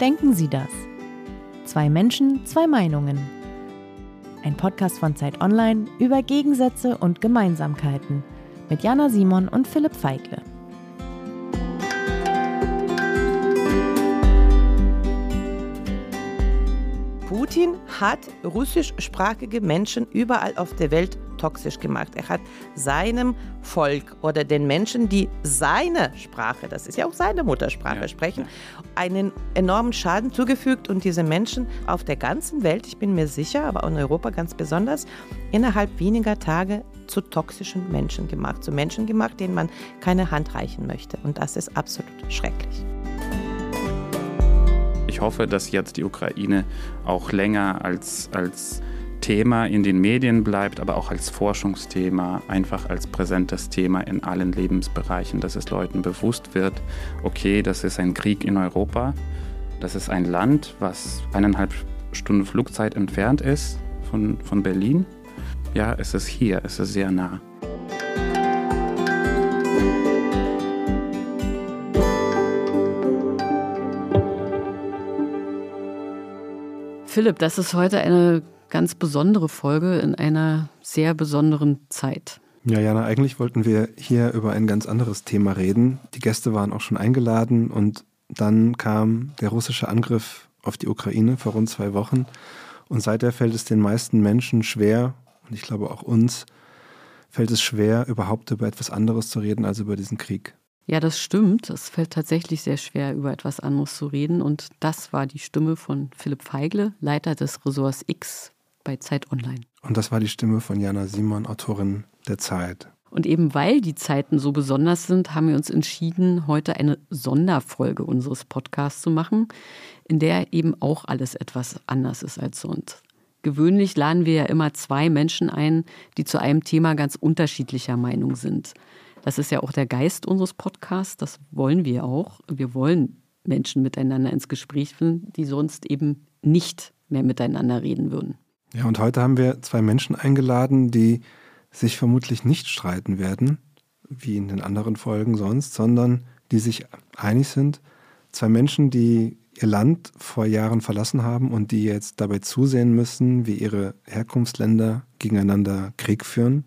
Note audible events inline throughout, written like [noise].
Denken Sie das? Zwei Menschen, zwei Meinungen. Ein Podcast von Zeit Online über Gegensätze und Gemeinsamkeiten mit Jana Simon und Philipp Feigle. Putin hat russischsprachige Menschen überall auf der Welt toxisch gemacht. Er hat seinem Volk oder den Menschen, die seine Sprache, das ist ja auch seine Muttersprache, ja, sprechen, ja. einen enormen Schaden zugefügt und diese Menschen auf der ganzen Welt, ich bin mir sicher, aber in Europa ganz besonders, innerhalb weniger Tage zu toxischen Menschen gemacht, zu Menschen gemacht, denen man keine Hand reichen möchte. Und das ist absolut schrecklich. Ich hoffe, dass jetzt die Ukraine auch länger als, als Thema in den Medien bleibt, aber auch als Forschungsthema, einfach als präsentes Thema in allen Lebensbereichen, dass es Leuten bewusst wird, okay, das ist ein Krieg in Europa, das ist ein Land, was eineinhalb Stunden Flugzeit entfernt ist von, von Berlin. Ja, es ist hier, es ist sehr nah. Philipp, das ist heute eine ganz besondere Folge in einer sehr besonderen Zeit. Ja, Jana, eigentlich wollten wir hier über ein ganz anderes Thema reden. Die Gäste waren auch schon eingeladen und dann kam der russische Angriff auf die Ukraine vor rund zwei Wochen. Und seither fällt es den meisten Menschen schwer, und ich glaube auch uns, fällt es schwer, überhaupt über etwas anderes zu reden als über diesen Krieg. Ja, das stimmt. Es fällt tatsächlich sehr schwer, über etwas anderes zu reden. Und das war die Stimme von Philipp Feigle, Leiter des Ressorts X bei Zeit Online. Und das war die Stimme von Jana Simon, Autorin der Zeit. Und eben weil die Zeiten so besonders sind, haben wir uns entschieden, heute eine Sonderfolge unseres Podcasts zu machen, in der eben auch alles etwas anders ist als sonst. Gewöhnlich laden wir ja immer zwei Menschen ein, die zu einem Thema ganz unterschiedlicher Meinung sind. Das ist ja auch der Geist unseres Podcasts, das wollen wir auch. Wir wollen Menschen miteinander ins Gespräch finden, die sonst eben nicht mehr miteinander reden würden. Ja, und heute haben wir zwei Menschen eingeladen, die sich vermutlich nicht streiten werden, wie in den anderen Folgen sonst, sondern die sich einig sind. Zwei Menschen, die ihr Land vor Jahren verlassen haben und die jetzt dabei zusehen müssen, wie ihre Herkunftsländer gegeneinander Krieg führen.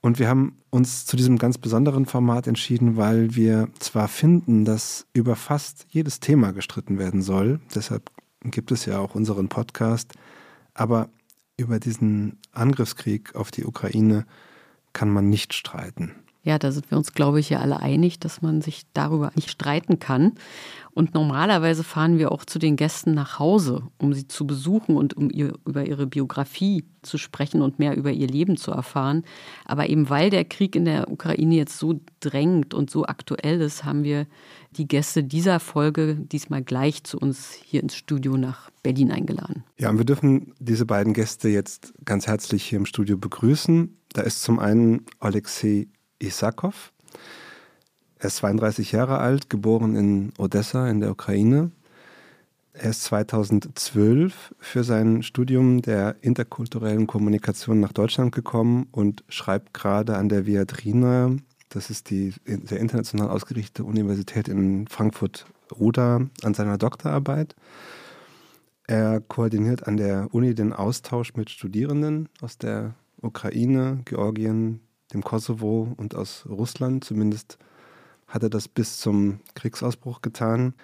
Und wir haben uns zu diesem ganz besonderen Format entschieden, weil wir zwar finden, dass über fast jedes Thema gestritten werden soll, deshalb gibt es ja auch unseren Podcast, aber über diesen Angriffskrieg auf die Ukraine kann man nicht streiten. Ja, da sind wir uns, glaube ich, ja alle einig, dass man sich darüber nicht streiten kann. Und normalerweise fahren wir auch zu den Gästen nach Hause, um sie zu besuchen und um ihr, über ihre Biografie zu sprechen und mehr über ihr Leben zu erfahren. Aber eben weil der Krieg in der Ukraine jetzt so drängt und so aktuell ist, haben wir die Gäste dieser Folge diesmal gleich zu uns hier ins Studio nach Berlin eingeladen. Ja, und wir dürfen diese beiden Gäste jetzt ganz herzlich hier im Studio begrüßen. Da ist zum einen Alexei Isakov. Er ist 32 Jahre alt, geboren in Odessa in der Ukraine. Er ist 2012 für sein Studium der interkulturellen Kommunikation nach Deutschland gekommen und schreibt gerade an der Viadrina, das ist die sehr international ausgerichtete Universität in Frankfurt-Oder, an seiner Doktorarbeit. Er koordiniert an der Uni den Austausch mit Studierenden aus der Ukraine, Georgien, dem Kosovo und aus Russland. Zumindest hat er das bis zum Kriegsausbruch getan.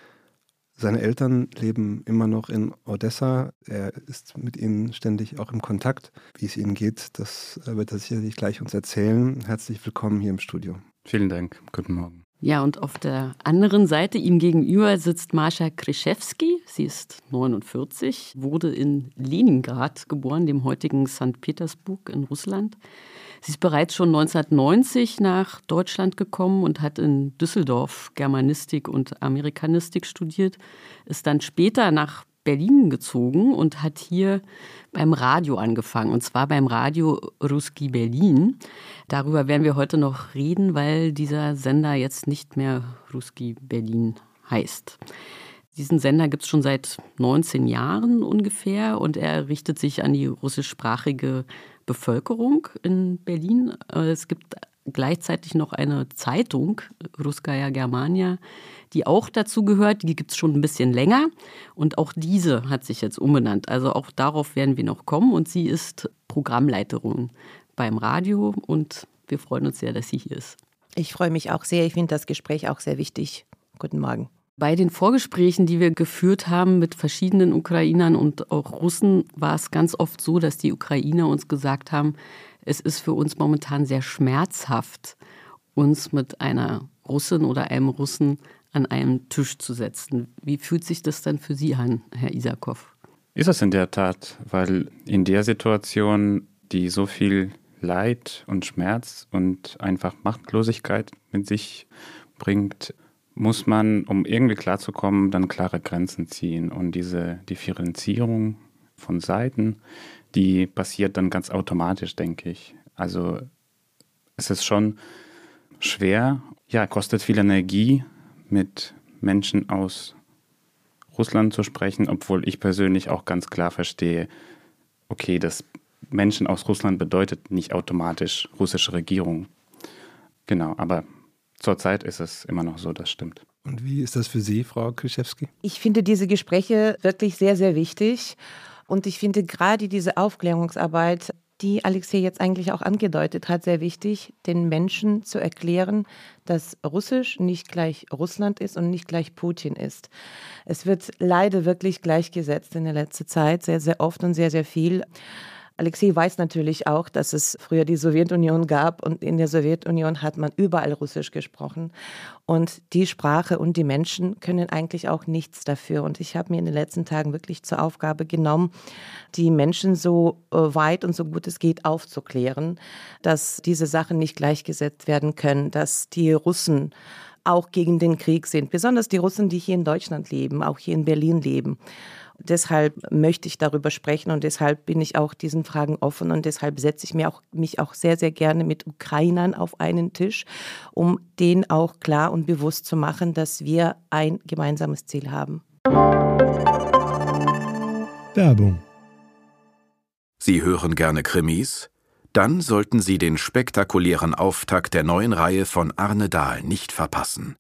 Seine Eltern leben immer noch in Odessa. Er ist mit ihnen ständig auch im Kontakt. Wie es ihnen geht, das wird er sicherlich gleich uns erzählen. Herzlich willkommen hier im Studio. Vielen Dank. Guten Morgen. Ja, und auf der anderen Seite ihm gegenüber sitzt Mascha Krischewski. Sie ist 49, wurde in Leningrad geboren, dem heutigen St. Petersburg in Russland. Sie ist bereits schon 1990 nach Deutschland gekommen und hat in Düsseldorf Germanistik und Amerikanistik studiert, ist dann später nach Berlin gezogen und hat hier beim Radio angefangen, und zwar beim Radio Ruski Berlin. Darüber werden wir heute noch reden, weil dieser Sender jetzt nicht mehr Ruski Berlin heißt. Diesen Sender gibt es schon seit 19 Jahren ungefähr und er richtet sich an die russischsprachige Bevölkerung in Berlin. Äh, es gibt gleichzeitig noch eine Zeitung, Ruskaya Germania, die auch dazu gehört. Die gibt es schon ein bisschen länger. Und auch diese hat sich jetzt umbenannt. Also auch darauf werden wir noch kommen. Und sie ist Programmleiterin beim Radio. Und wir freuen uns sehr, dass sie hier ist. Ich freue mich auch sehr. Ich finde das Gespräch auch sehr wichtig. Guten Morgen. Bei den Vorgesprächen, die wir geführt haben mit verschiedenen Ukrainern und auch Russen, war es ganz oft so, dass die Ukrainer uns gesagt haben, es ist für uns momentan sehr schmerzhaft, uns mit einer Russin oder einem Russen an einem Tisch zu setzen. Wie fühlt sich das dann für Sie an, Herr Isakow? Ist es in der Tat, weil in der Situation, die so viel Leid und Schmerz und einfach Machtlosigkeit mit sich bringt, muss man, um irgendwie klarzukommen, dann klare Grenzen ziehen. Und diese Differenzierung von Seiten, die passiert dann ganz automatisch, denke ich. Also es ist schon schwer, ja, kostet viel Energie, mit Menschen aus Russland zu sprechen, obwohl ich persönlich auch ganz klar verstehe, okay, dass Menschen aus Russland bedeutet nicht automatisch russische Regierung. Genau, aber zurzeit ist es immer noch so, das stimmt. Und wie ist das für Sie, Frau Krischewski? Ich finde diese Gespräche wirklich sehr, sehr wichtig. Und ich finde gerade diese Aufklärungsarbeit, die Alexei jetzt eigentlich auch angedeutet hat, sehr wichtig, den Menschen zu erklären, dass Russisch nicht gleich Russland ist und nicht gleich Putin ist. Es wird leider wirklich gleichgesetzt in der letzten Zeit, sehr, sehr oft und sehr, sehr viel. Alexei weiß natürlich auch, dass es früher die Sowjetunion gab und in der Sowjetunion hat man überall Russisch gesprochen. Und die Sprache und die Menschen können eigentlich auch nichts dafür. Und ich habe mir in den letzten Tagen wirklich zur Aufgabe genommen, die Menschen so äh, weit und so gut es geht aufzuklären, dass diese Sachen nicht gleichgesetzt werden können, dass die Russen auch gegen den Krieg sind, besonders die Russen, die hier in Deutschland leben, auch hier in Berlin leben. Deshalb möchte ich darüber sprechen und deshalb bin ich auch diesen Fragen offen und deshalb setze ich mir auch, mich auch sehr, sehr gerne mit Ukrainern auf einen Tisch, um denen auch klar und bewusst zu machen, dass wir ein gemeinsames Ziel haben. Werbung. Sie hören gerne Krimis? Dann sollten Sie den spektakulären Auftakt der neuen Reihe von Arne Dahl nicht verpassen.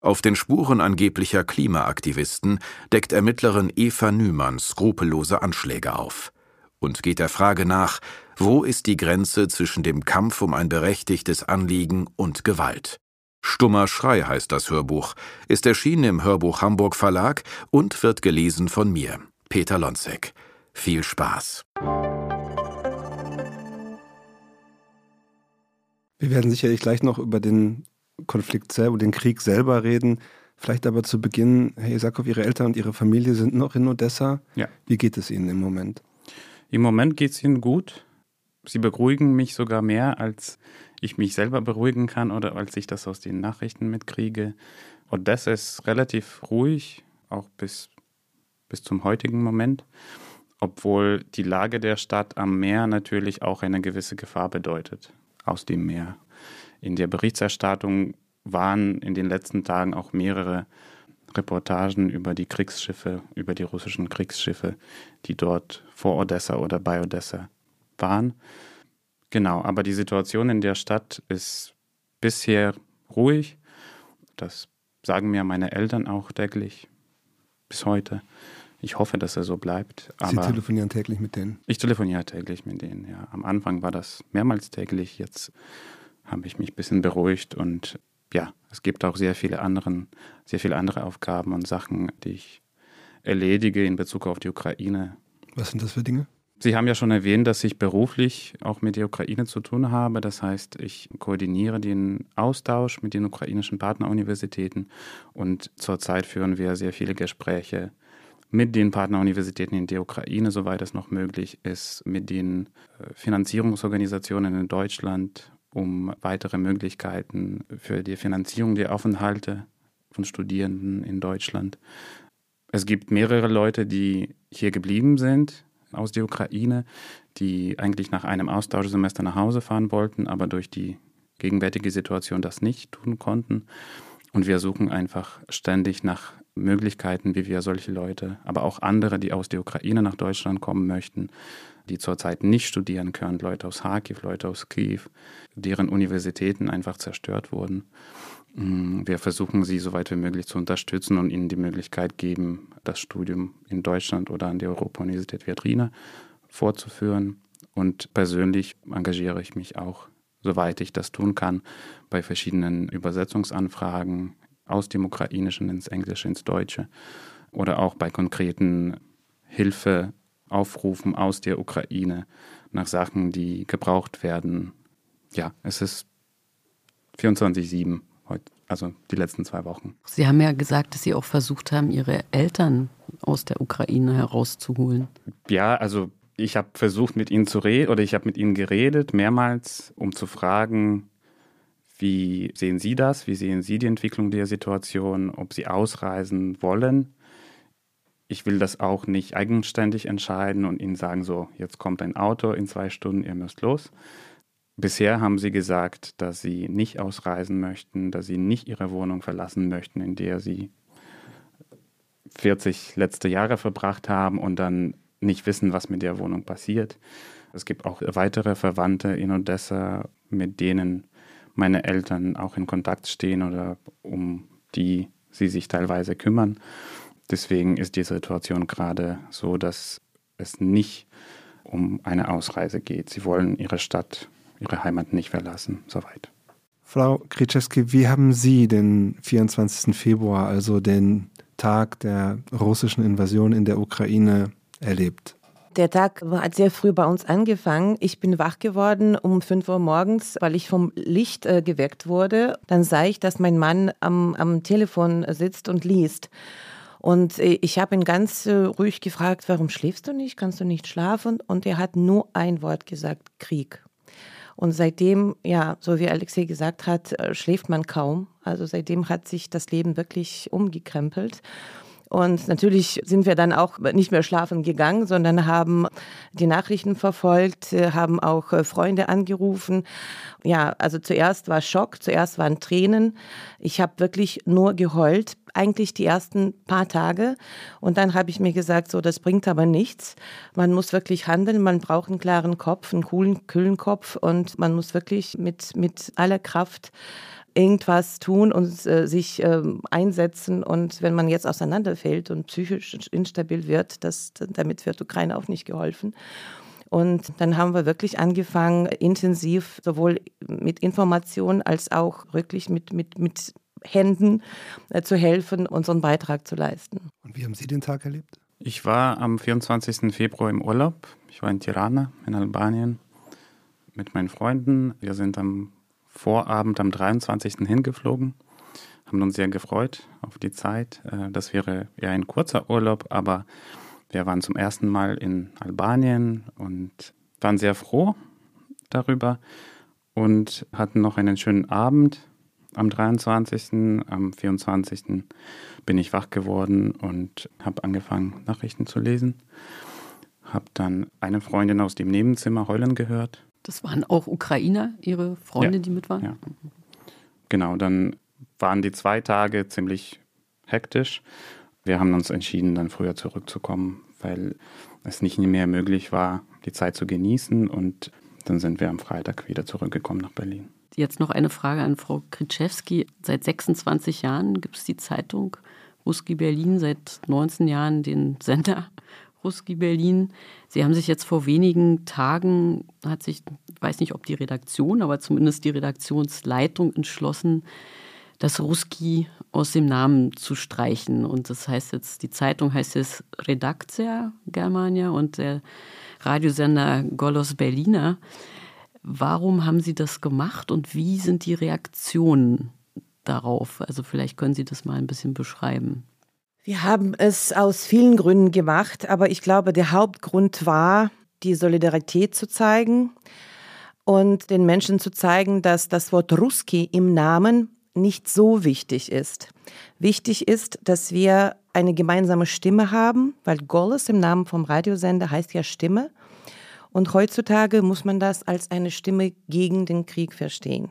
Auf den Spuren angeblicher Klimaaktivisten deckt Ermittlerin Eva Nümann skrupellose Anschläge auf und geht der Frage nach, wo ist die Grenze zwischen dem Kampf um ein berechtigtes Anliegen und Gewalt. Stummer Schrei heißt das Hörbuch, ist erschienen im Hörbuch Hamburg Verlag und wird gelesen von mir, Peter Lonzek. Viel Spaß. Wir werden sicherlich gleich noch über den Konflikt selber, den Krieg selber reden. Vielleicht aber zu Beginn, Herr Isakow, Ihre Eltern und Ihre Familie sind noch in Odessa. Ja. Wie geht es Ihnen im Moment? Im Moment geht es Ihnen gut. Sie beruhigen mich sogar mehr, als ich mich selber beruhigen kann oder als ich das aus den Nachrichten mitkriege. Odessa ist relativ ruhig, auch bis, bis zum heutigen Moment, obwohl die Lage der Stadt am Meer natürlich auch eine gewisse Gefahr bedeutet, aus dem Meer. In der Berichterstattung waren in den letzten Tagen auch mehrere Reportagen über die Kriegsschiffe, über die russischen Kriegsschiffe, die dort vor Odessa oder bei Odessa waren. Genau, aber die Situation in der Stadt ist bisher ruhig. Das sagen mir meine Eltern auch täglich bis heute. Ich hoffe, dass er so bleibt. Sie telefonieren täglich mit denen? Ich telefoniere täglich mit denen, ja. Am Anfang war das mehrmals täglich, jetzt habe ich mich ein bisschen beruhigt und ja, es gibt auch sehr viele, anderen, sehr viele andere Aufgaben und Sachen, die ich erledige in Bezug auf die Ukraine. Was sind das für Dinge? Sie haben ja schon erwähnt, dass ich beruflich auch mit der Ukraine zu tun habe. Das heißt, ich koordiniere den Austausch mit den ukrainischen Partneruniversitäten und zurzeit führen wir sehr viele Gespräche mit den Partneruniversitäten in der Ukraine, soweit es noch möglich ist, mit den äh, Finanzierungsorganisationen in Deutschland um weitere Möglichkeiten für die Finanzierung der Aufenthalte von Studierenden in Deutschland. Es gibt mehrere Leute, die hier geblieben sind aus der Ukraine, die eigentlich nach einem Austauschsemester nach Hause fahren wollten, aber durch die gegenwärtige Situation das nicht tun konnten. Und wir suchen einfach ständig nach Möglichkeiten, wie wir solche Leute, aber auch andere, die aus der Ukraine nach Deutschland kommen möchten, die zurzeit nicht studieren können, Leute aus Kharkiv, Leute aus Kiew, deren Universitäten einfach zerstört wurden. Mm, wir versuchen sie so weit wie möglich zu unterstützen und ihnen die Möglichkeit geben, das Studium in Deutschland oder an der Europa-Universität Viadrina fortzuführen. Und persönlich engagiere ich mich auch, soweit ich das tun kann, bei verschiedenen Übersetzungsanfragen aus dem Ukrainischen ins Englische, ins Deutsche oder auch bei konkreten Hilfeaufrufen aus der Ukraine nach Sachen, die gebraucht werden. Ja, es ist 24-7 also die letzten zwei Wochen. Sie haben ja gesagt, dass Sie auch versucht haben, Ihre Eltern aus der Ukraine herauszuholen. Ja, also ich habe versucht, mit ihnen zu reden oder ich habe mit ihnen geredet, mehrmals, um zu fragen, wie sehen Sie das? Wie sehen Sie die Entwicklung der Situation? Ob Sie ausreisen wollen? Ich will das auch nicht eigenständig entscheiden und Ihnen sagen, so, jetzt kommt ein Auto in zwei Stunden, ihr müsst los. Bisher haben Sie gesagt, dass Sie nicht ausreisen möchten, dass Sie nicht Ihre Wohnung verlassen möchten, in der Sie 40 letzte Jahre verbracht haben und dann nicht wissen, was mit der Wohnung passiert. Es gibt auch weitere Verwandte in Odessa, mit denen meine Eltern auch in Kontakt stehen oder um die sie sich teilweise kümmern. Deswegen ist die Situation gerade so, dass es nicht um eine Ausreise geht. Sie wollen ihre Stadt, ihre Heimat nicht verlassen, soweit. Frau Kryczewski, wie haben Sie den 24. Februar, also den Tag der russischen Invasion in der Ukraine, erlebt? Der Tag hat sehr früh bei uns angefangen. Ich bin wach geworden um 5 Uhr morgens, weil ich vom Licht äh, geweckt wurde. Dann sah ich, dass mein Mann am, am Telefon sitzt und liest. Und äh, ich habe ihn ganz äh, ruhig gefragt, warum schläfst du nicht? Kannst du nicht schlafen? Und er hat nur ein Wort gesagt, Krieg. Und seitdem, ja, so wie Alexei gesagt hat, äh, schläft man kaum. Also seitdem hat sich das Leben wirklich umgekrempelt. Und natürlich sind wir dann auch nicht mehr schlafen gegangen, sondern haben die Nachrichten verfolgt, äh, haben auch äh, Freunde angerufen. Ja, also zuerst war Schock, zuerst waren Tränen. Ich habe wirklich nur geheult, eigentlich die ersten paar Tage. Und dann habe ich mir gesagt, so, das bringt aber nichts. Man muss wirklich handeln, man braucht einen klaren Kopf, einen coolen, kühlen Kopf und man muss wirklich mit, mit aller Kraft irgendwas tun und äh, sich äh, einsetzen. Und wenn man jetzt auseinanderfällt und psychisch instabil wird, das, damit wird Ukraine auch nicht geholfen. Und dann haben wir wirklich angefangen, intensiv sowohl mit Informationen als auch wirklich mit, mit, mit Händen äh, zu helfen, unseren Beitrag zu leisten. Und wie haben Sie den Tag erlebt? Ich war am 24. Februar im Urlaub. Ich war in Tirana in Albanien mit meinen Freunden. Wir sind am Vorabend am 23. hingeflogen, haben uns sehr gefreut auf die Zeit. Äh, das wäre ja ein kurzer Urlaub, aber wir waren zum ersten Mal in Albanien und waren sehr froh darüber und hatten noch einen schönen Abend am 23. Am 24. bin ich wach geworden und habe angefangen, Nachrichten zu lesen. Habe dann eine Freundin aus dem Nebenzimmer heulen gehört das waren auch Ukrainer, Ihre Freunde, ja. die mit waren? Ja. Genau, dann waren die zwei Tage ziemlich hektisch. Wir haben uns entschieden, dann früher zurückzukommen, weil es nicht mehr möglich war, die Zeit zu genießen. Und dann sind wir am Freitag wieder zurückgekommen nach Berlin. Jetzt noch eine Frage an Frau Kritschewski. Seit 26 Jahren gibt es die Zeitung Ruski Berlin, seit 19 Jahren den Sender Ruski Berlin. Sie haben sich jetzt vor wenigen Tagen, hat sich, ich weiß nicht, ob die Redaktion, aber zumindest die Redaktionsleitung entschlossen, das Ruski aus dem Namen zu streichen. Und das heißt jetzt, die Zeitung heißt jetzt Redakcja Germania und der Radiosender Golos Berliner. Warum haben Sie das gemacht und wie sind die Reaktionen darauf? Also vielleicht können Sie das mal ein bisschen beschreiben. Wir haben es aus vielen Gründen gemacht, aber ich glaube, der Hauptgrund war, die Solidarität zu zeigen und den Menschen zu zeigen, dass das Wort Ruski im Namen nicht so wichtig ist. Wichtig ist, dass wir eine gemeinsame Stimme haben, weil Goles im Namen vom Radiosender heißt ja Stimme. Und heutzutage muss man das als eine Stimme gegen den Krieg verstehen.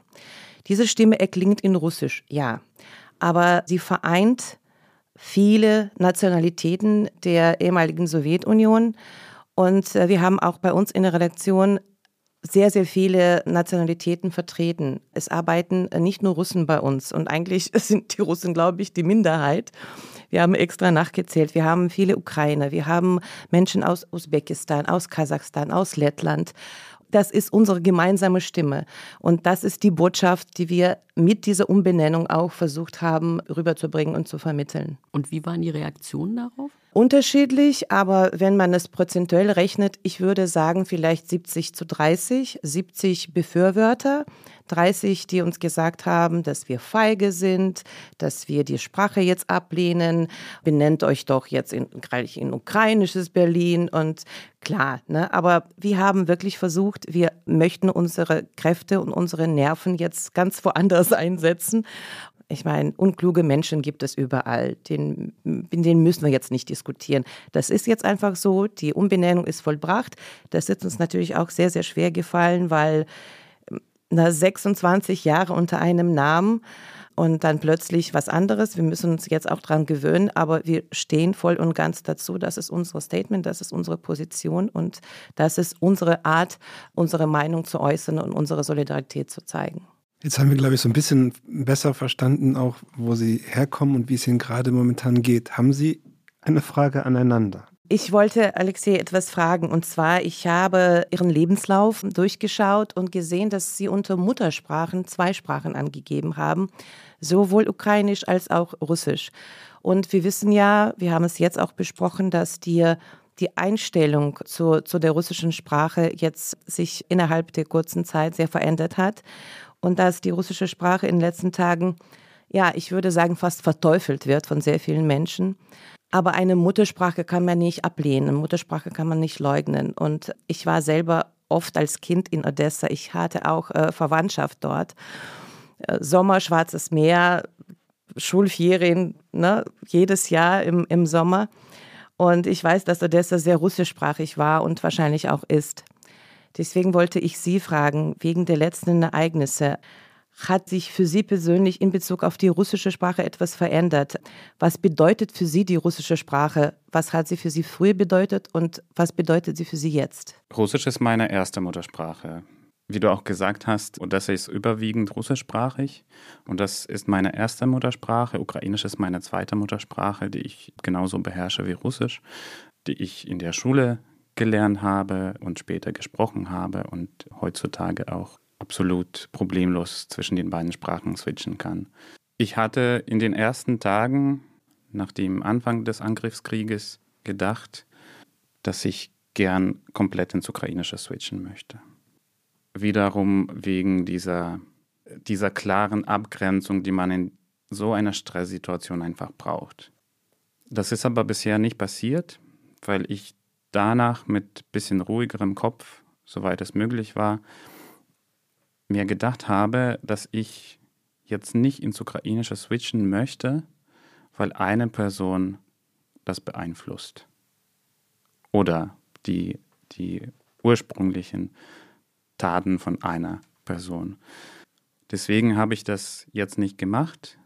Diese Stimme erklingt in Russisch, ja, aber sie vereint viele Nationalitäten der ehemaligen Sowjetunion. Und äh, wir haben auch bei uns in der Redaktion sehr, sehr viele Nationalitäten vertreten. Es arbeiten nicht nur Russen bei uns und eigentlich [laughs] sind die Russen, glaube ich, die Minderheit. Wir haben extra nachgezählt. Wir haben viele Ukrainer, wir haben Menschen aus Usbekistan, aus Kasachstan, aus Lettland. Das ist unsere gemeinsame Stimme. Und das ist die Botschaft, die wir mit dieser Umbenennung auch versucht haben, rüberzubringen und zu vermitteln. Und wie waren die Reaktionen darauf? Unterschiedlich, aber wenn man es prozentuell rechnet, ich würde sagen vielleicht 70 zu 30, 70 Befürworter, 30, die uns gesagt haben, dass wir feige sind, dass wir die Sprache jetzt ablehnen, benennt euch doch jetzt in, in ukrainisches Berlin und klar, ne? aber wir haben wirklich versucht, wir möchten unsere Kräfte und unsere Nerven jetzt ganz woanders [laughs] einsetzen ich meine, unkluge Menschen gibt es überall. Den, den müssen wir jetzt nicht diskutieren. Das ist jetzt einfach so. Die Umbenennung ist vollbracht. Das ist uns natürlich auch sehr, sehr schwer gefallen, weil na, 26 Jahre unter einem Namen und dann plötzlich was anderes. Wir müssen uns jetzt auch daran gewöhnen, aber wir stehen voll und ganz dazu. Das ist unser Statement, das ist unsere Position und das ist unsere Art, unsere Meinung zu äußern und unsere Solidarität zu zeigen. Jetzt haben wir, glaube ich, so ein bisschen besser verstanden, auch wo Sie herkommen und wie es Ihnen gerade momentan geht. Haben Sie eine Frage aneinander? Ich wollte Alexei etwas fragen und zwar, ich habe Ihren Lebenslauf durchgeschaut und gesehen, dass Sie unter Muttersprachen zwei Sprachen angegeben haben, sowohl Ukrainisch als auch Russisch. Und wir wissen ja, wir haben es jetzt auch besprochen, dass die die Einstellung zu, zu der russischen Sprache jetzt sich innerhalb der kurzen Zeit sehr verändert hat und dass die russische Sprache in den letzten Tagen, ja, ich würde sagen, fast verteufelt wird von sehr vielen Menschen. Aber eine Muttersprache kann man nicht ablehnen, eine Muttersprache kann man nicht leugnen. Und ich war selber oft als Kind in Odessa, ich hatte auch äh, Verwandtschaft dort. Äh, Sommer, Schwarzes Meer, Schulferien, ne, jedes Jahr im, im Sommer. Und ich weiß, dass Odessa sehr russischsprachig war und wahrscheinlich auch ist. Deswegen wollte ich Sie fragen, wegen der letzten Ereignisse, hat sich für Sie persönlich in Bezug auf die russische Sprache etwas verändert? Was bedeutet für Sie die russische Sprache? Was hat sie für Sie früher bedeutet und was bedeutet sie für Sie jetzt? Russisch ist meine erste Muttersprache. Wie du auch gesagt hast, Odessa ist überwiegend russischsprachig und das ist meine erste Muttersprache. Ukrainisch ist meine zweite Muttersprache, die ich genauso beherrsche wie Russisch, die ich in der Schule gelernt habe und später gesprochen habe und heutzutage auch absolut problemlos zwischen den beiden Sprachen switchen kann. Ich hatte in den ersten Tagen nach dem Anfang des Angriffskrieges gedacht, dass ich gern komplett ins Ukrainische switchen möchte. Wiederum wegen dieser, dieser klaren Abgrenzung, die man in so einer Stresssituation einfach braucht. Das ist aber bisher nicht passiert, weil ich danach mit bisschen ruhigerem Kopf, soweit es möglich war, mir gedacht habe, dass ich jetzt nicht ins Ukrainische switchen möchte, weil eine Person das beeinflusst. Oder die, die ursprünglichen Taten von einer Person. Deswegen habe ich das jetzt nicht gemacht.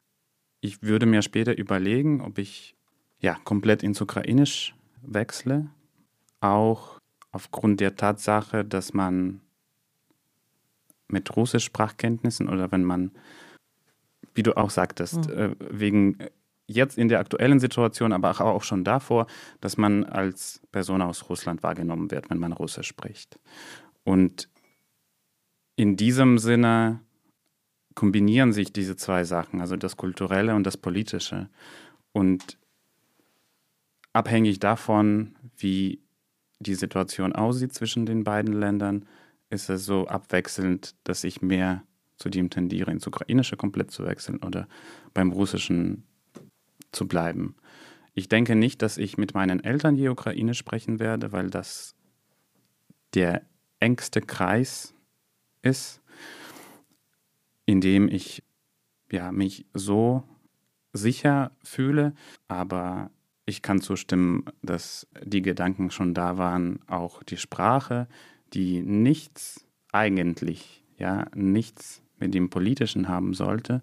Ich würde mir später überlegen, ob ich ja komplett ins Ukrainisch wechsle auch aufgrund der Tatsache, dass man mit Russisch Sprachkenntnissen oder wenn man, wie du auch sagtest, mhm. äh, wegen jetzt in der aktuellen Situation, aber auch schon davor, dass man als Person aus Russland wahrgenommen wird, wenn man Russisch spricht. Und in diesem Sinne kombinieren sich diese zwei Sachen, also das Kulturelle und das Politische. Und abhängig davon, wie die Situation aussieht zwischen den beiden Ländern, ist es so abwechselnd, dass ich mehr zu dem tendiere, ins Ukrainische komplett zu wechseln oder beim Russischen zu bleiben. Ich denke nicht, dass ich mit meinen Eltern je Ukrainisch sprechen werde, weil das der engste Kreis ist, in dem ich ja, mich so sicher fühle, aber ich kann zustimmen, dass die Gedanken schon da waren, auch die Sprache, die nichts eigentlich, ja, nichts mit dem Politischen haben sollte,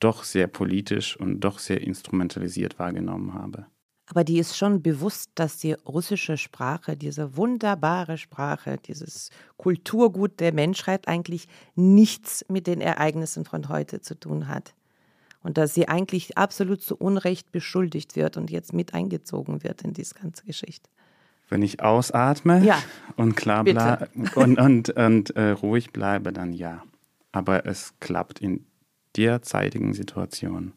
doch sehr politisch und doch sehr instrumentalisiert wahrgenommen habe. Aber die ist schon bewusst, dass die russische Sprache, diese wunderbare Sprache, dieses Kulturgut der Menschheit eigentlich nichts mit den Ereignissen von heute zu tun hat. Und dass sie eigentlich absolut zu Unrecht beschuldigt wird und jetzt mit eingezogen wird in diese ganze Geschichte. Wenn ich ausatme ja, und klar bleibe und, und, und äh, ruhig bleibe, dann ja. Aber es klappt in derzeitigen Situation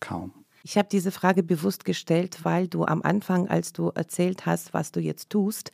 kaum. Ich habe diese Frage bewusst gestellt, weil du am Anfang, als du erzählt hast, was du jetzt tust,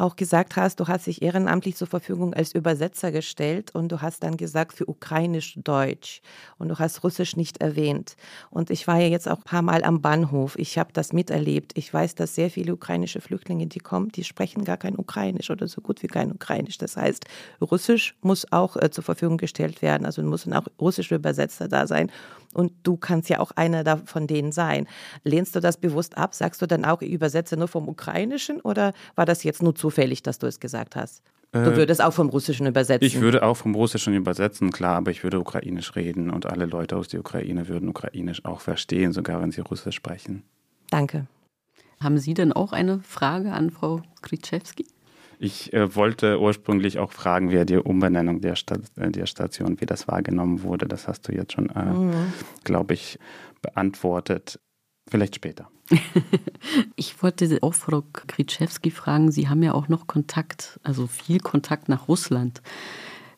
auch gesagt hast, du hast dich ehrenamtlich zur Verfügung als Übersetzer gestellt und du hast dann gesagt für ukrainisch-deutsch und du hast russisch nicht erwähnt. Und ich war ja jetzt auch ein paar Mal am Bahnhof. Ich habe das miterlebt. Ich weiß, dass sehr viele ukrainische Flüchtlinge, die kommen, die sprechen gar kein Ukrainisch oder so gut wie kein Ukrainisch. Das heißt, Russisch muss auch äh, zur Verfügung gestellt werden. Also müssen auch russische Übersetzer da sein. Und du kannst ja auch einer von denen sein. Lehnst du das bewusst ab? Sagst du dann auch, ich übersetze nur vom Ukrainischen oder war das jetzt nur zufällig, dass du es gesagt hast? Du äh, würdest auch vom Russischen übersetzen. Ich würde auch vom Russischen übersetzen, klar, aber ich würde Ukrainisch reden und alle Leute aus der Ukraine würden Ukrainisch auch verstehen, sogar wenn sie Russisch sprechen. Danke. Haben Sie denn auch eine Frage an Frau Kritschewski? Ich äh, wollte ursprünglich auch fragen, wer die Umbenennung der, Sta äh, der Station, wie das wahrgenommen wurde. Das hast du jetzt schon, äh, mhm. glaube ich, beantwortet. Vielleicht später. [laughs] ich wollte auch Frau Kritschewski fragen, Sie haben ja auch noch Kontakt, also viel Kontakt nach Russland.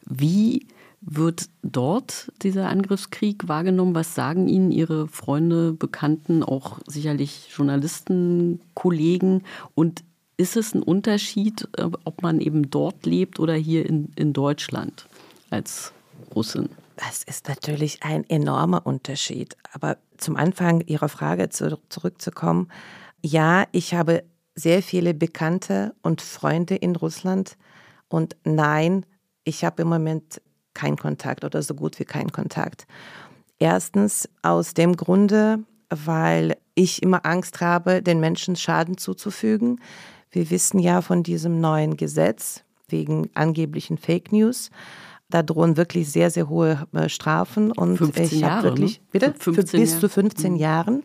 Wie wird dort dieser Angriffskrieg wahrgenommen? Was sagen Ihnen Ihre Freunde, Bekannten, auch sicherlich Journalisten, Kollegen? Und ist es ein Unterschied, äh, ob man eben dort lebt oder hier in, in Deutschland als Russin? Das ist natürlich ein enormer Unterschied. Aber zum Anfang Ihrer Frage zu, zurückzukommen, ja, ich habe sehr viele Bekannte und Freunde in Russland und nein, ich habe im Moment keinen Kontakt oder so gut wie keinen Kontakt. Erstens aus dem Grunde, weil ich immer Angst habe, den Menschen Schaden zuzufügen. Wir wissen ja von diesem neuen Gesetz wegen angeblichen Fake News. Da drohen wirklich sehr, sehr hohe äh, Strafen. Und 15 ich habe wirklich, ne? bitte? Für bis zu 15 mhm. Jahren.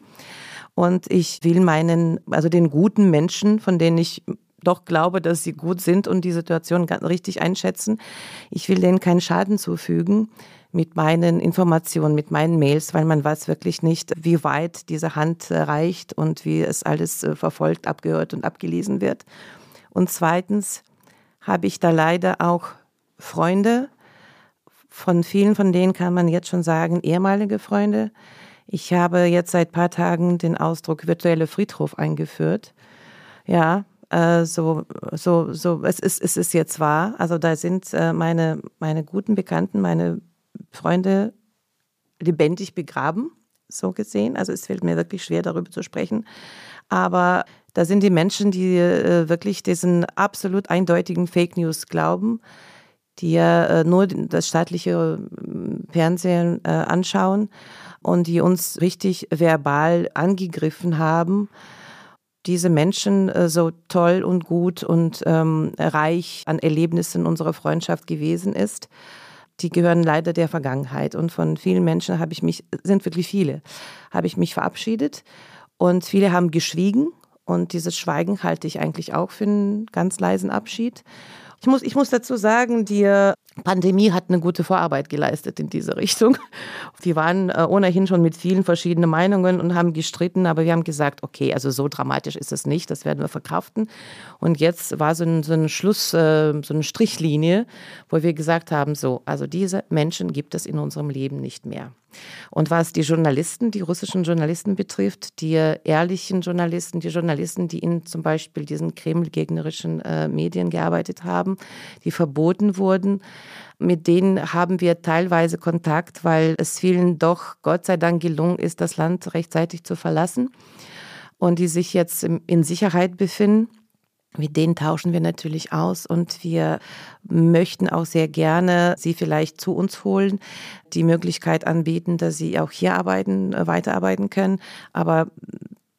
Und ich will meinen, also den guten Menschen, von denen ich doch glaube, dass sie gut sind und die Situation richtig einschätzen, ich will denen keinen Schaden zufügen mit meinen Informationen, mit meinen Mails, weil man weiß wirklich nicht, wie weit diese Hand äh, reicht und wie es alles äh, verfolgt, abgehört und abgelesen wird. Und zweitens habe ich da leider auch Freunde, von vielen von denen kann man jetzt schon sagen, ehemalige Freunde. Ich habe jetzt seit ein paar Tagen den Ausdruck virtuelle Friedhof eingeführt. Ja, äh, so, so, so, es ist, es ist jetzt wahr. Also da sind äh, meine, meine guten Bekannten, meine Freunde lebendig begraben, so gesehen. Also es fällt mir wirklich schwer, darüber zu sprechen. Aber da sind die Menschen, die äh, wirklich diesen absolut eindeutigen Fake News glauben, die ja äh, nur das staatliche äh, Fernsehen äh, anschauen und die uns richtig verbal angegriffen haben. Diese Menschen so toll und gut und ähm, reich an Erlebnissen unserer Freundschaft gewesen ist die gehören leider der Vergangenheit. Und von vielen Menschen habe ich mich, sind wirklich viele, habe ich mich verabschiedet. Und viele haben geschwiegen. Und dieses Schweigen halte ich eigentlich auch für einen ganz leisen Abschied. Ich muss, ich muss dazu sagen, die Pandemie hat eine gute Vorarbeit geleistet in diese Richtung. [laughs] Die waren äh, ohnehin schon mit vielen verschiedenen Meinungen und haben gestritten, aber wir haben gesagt, okay, also so dramatisch ist es nicht, das werden wir verkraften. Und jetzt war so ein, so ein Schluss, äh, so eine Strichlinie, wo wir gesagt haben, so, also diese Menschen gibt es in unserem Leben nicht mehr. Und was die Journalisten, die russischen Journalisten betrifft, die ehrlichen Journalisten, die Journalisten, die in zum Beispiel diesen Kreml-gegnerischen äh, Medien gearbeitet haben, die verboten wurden, mit denen haben wir teilweise Kontakt, weil es vielen doch Gott sei Dank gelungen ist, das Land rechtzeitig zu verlassen und die sich jetzt in Sicherheit befinden. Mit denen tauschen wir natürlich aus und wir möchten auch sehr gerne sie vielleicht zu uns holen, die Möglichkeit anbieten, dass sie auch hier arbeiten, äh, weiterarbeiten können. Aber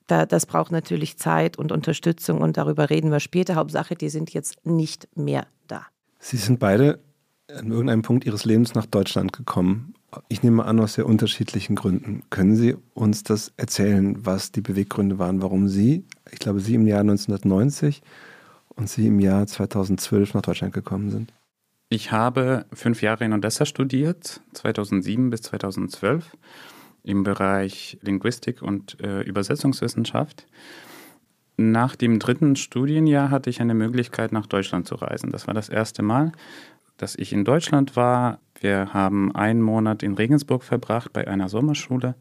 da, das braucht natürlich Zeit und Unterstützung und darüber reden wir später. Hauptsache, die sind jetzt nicht mehr da. Sie sind beide an irgendeinem Punkt Ihres Lebens nach Deutschland gekommen. Ich nehme an, aus sehr unterschiedlichen Gründen. Können Sie uns das erzählen, was die Beweggründe waren, warum Sie, ich glaube, Sie im Jahr 1990 und Sie im Jahr 2012 nach Deutschland gekommen sind? Ich habe fünf Jahre in Odessa studiert, 2007 bis 2012, im Bereich Linguistik und äh, Übersetzungswissenschaft. Nach dem dritten Studienjahr hatte ich eine Möglichkeit, nach Deutschland zu reisen. Das war das erste Mal, dass ich in Deutschland war. Wir haben einen Monat in Regensburg verbracht bei einer Sommerschule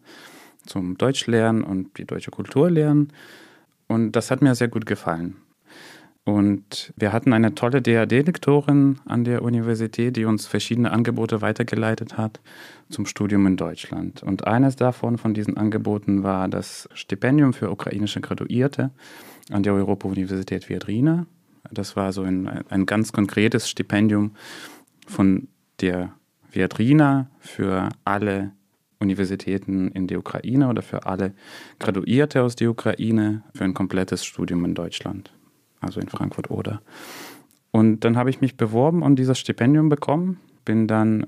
zum Deutsch lernen und die deutsche Kultur lernen. Und das hat mir sehr gut gefallen. Und wir hatten eine tolle DAD-Lektorin an der Universität, die uns verschiedene Angebote weitergeleitet hat zum Studium in Deutschland. Und eines davon, von diesen Angeboten, war das Stipendium für ukrainische Graduierte an der Europa-Universität Viadrina. Das war so ein, ein ganz konkretes Stipendium von der Viadrina für alle Universitäten in der Ukraine oder für alle Graduierte aus der Ukraine für ein komplettes Studium in Deutschland also in Frankfurt oder. Und dann habe ich mich beworben und dieses Stipendium bekommen. Bin dann,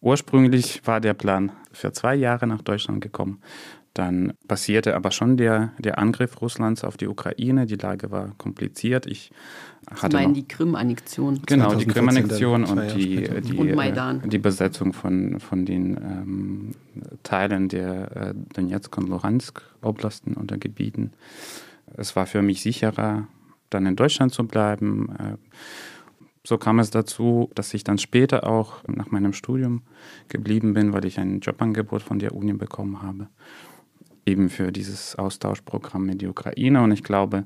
ursprünglich war der Plan für zwei Jahre nach Deutschland gekommen. Dann passierte aber schon der, der Angriff Russlands auf die Ukraine. Die Lage war kompliziert. Ich hatte Sie meinen die Krim-Annexion? Genau, die Krim-Annexion und die, die, und äh, die Besetzung von, von den ähm, Teilen der äh, Donetsk und Luhansk Oblasten oder Gebieten. Es war für mich sicherer, dann in Deutschland zu bleiben. Äh, so kam es dazu, dass ich dann später auch nach meinem Studium geblieben bin, weil ich ein Jobangebot von der Uni bekommen habe, eben für dieses Austauschprogramm mit der Ukraine. Und ich glaube,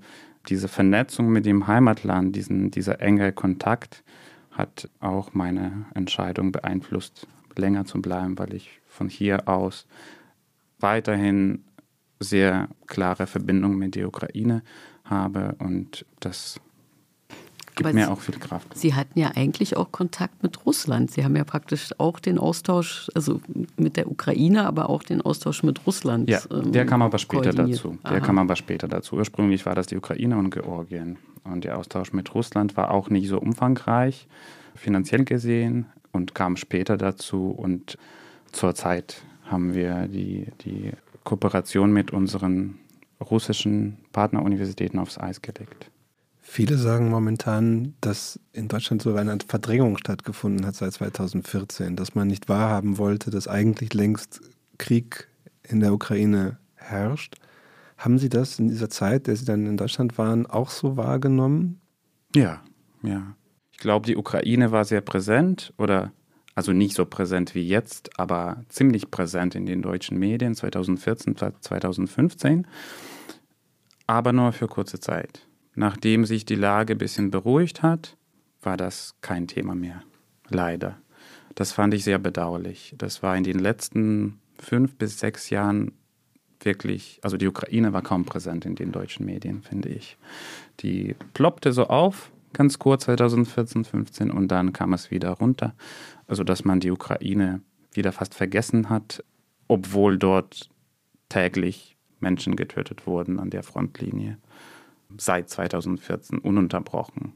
diese Vernetzung mit dem Heimatland, diesen, dieser enge Kontakt, hat auch meine Entscheidung beeinflusst, länger zu bleiben, weil ich von hier aus weiterhin sehr klare Verbindung mit der Ukraine habe und das gibt Aber mir auch viel Kraft. Sie hatten ja eigentlich auch Kontakt mit Russland. Sie haben ja praktisch auch den Austausch, also mit der Ukraine, aber auch den Austausch mit Russland. Ja, ähm, der kam aber später dazu. Der Aha. kam aber später dazu. Ursprünglich war das die Ukraine und Georgien. Und der Austausch mit Russland war auch nicht so umfangreich, finanziell gesehen, und kam später dazu. Und zurzeit haben wir die, die Kooperation mit unseren russischen Partneruniversitäten aufs Eis gelegt. Viele sagen momentan, dass in Deutschland so eine Verdrängung stattgefunden hat seit 2014, dass man nicht wahrhaben wollte, dass eigentlich längst Krieg in der Ukraine herrscht. Haben Sie das in dieser Zeit, der Sie dann in Deutschland waren, auch so wahrgenommen? Ja, ja. Ich glaube, die Ukraine war sehr präsent oder also nicht so präsent wie jetzt, aber ziemlich präsent in den deutschen Medien 2014, 2015, aber nur für kurze Zeit. Nachdem sich die Lage ein bisschen beruhigt hat, war das kein Thema mehr. Leider. Das fand ich sehr bedauerlich. Das war in den letzten fünf bis sechs Jahren wirklich, also die Ukraine war kaum präsent in den deutschen Medien, finde ich. Die ploppte so auf, ganz kurz 2014, 15 und dann kam es wieder runter. Also dass man die Ukraine wieder fast vergessen hat, obwohl dort täglich Menschen getötet wurden an der Frontlinie. Seit 2014 ununterbrochen.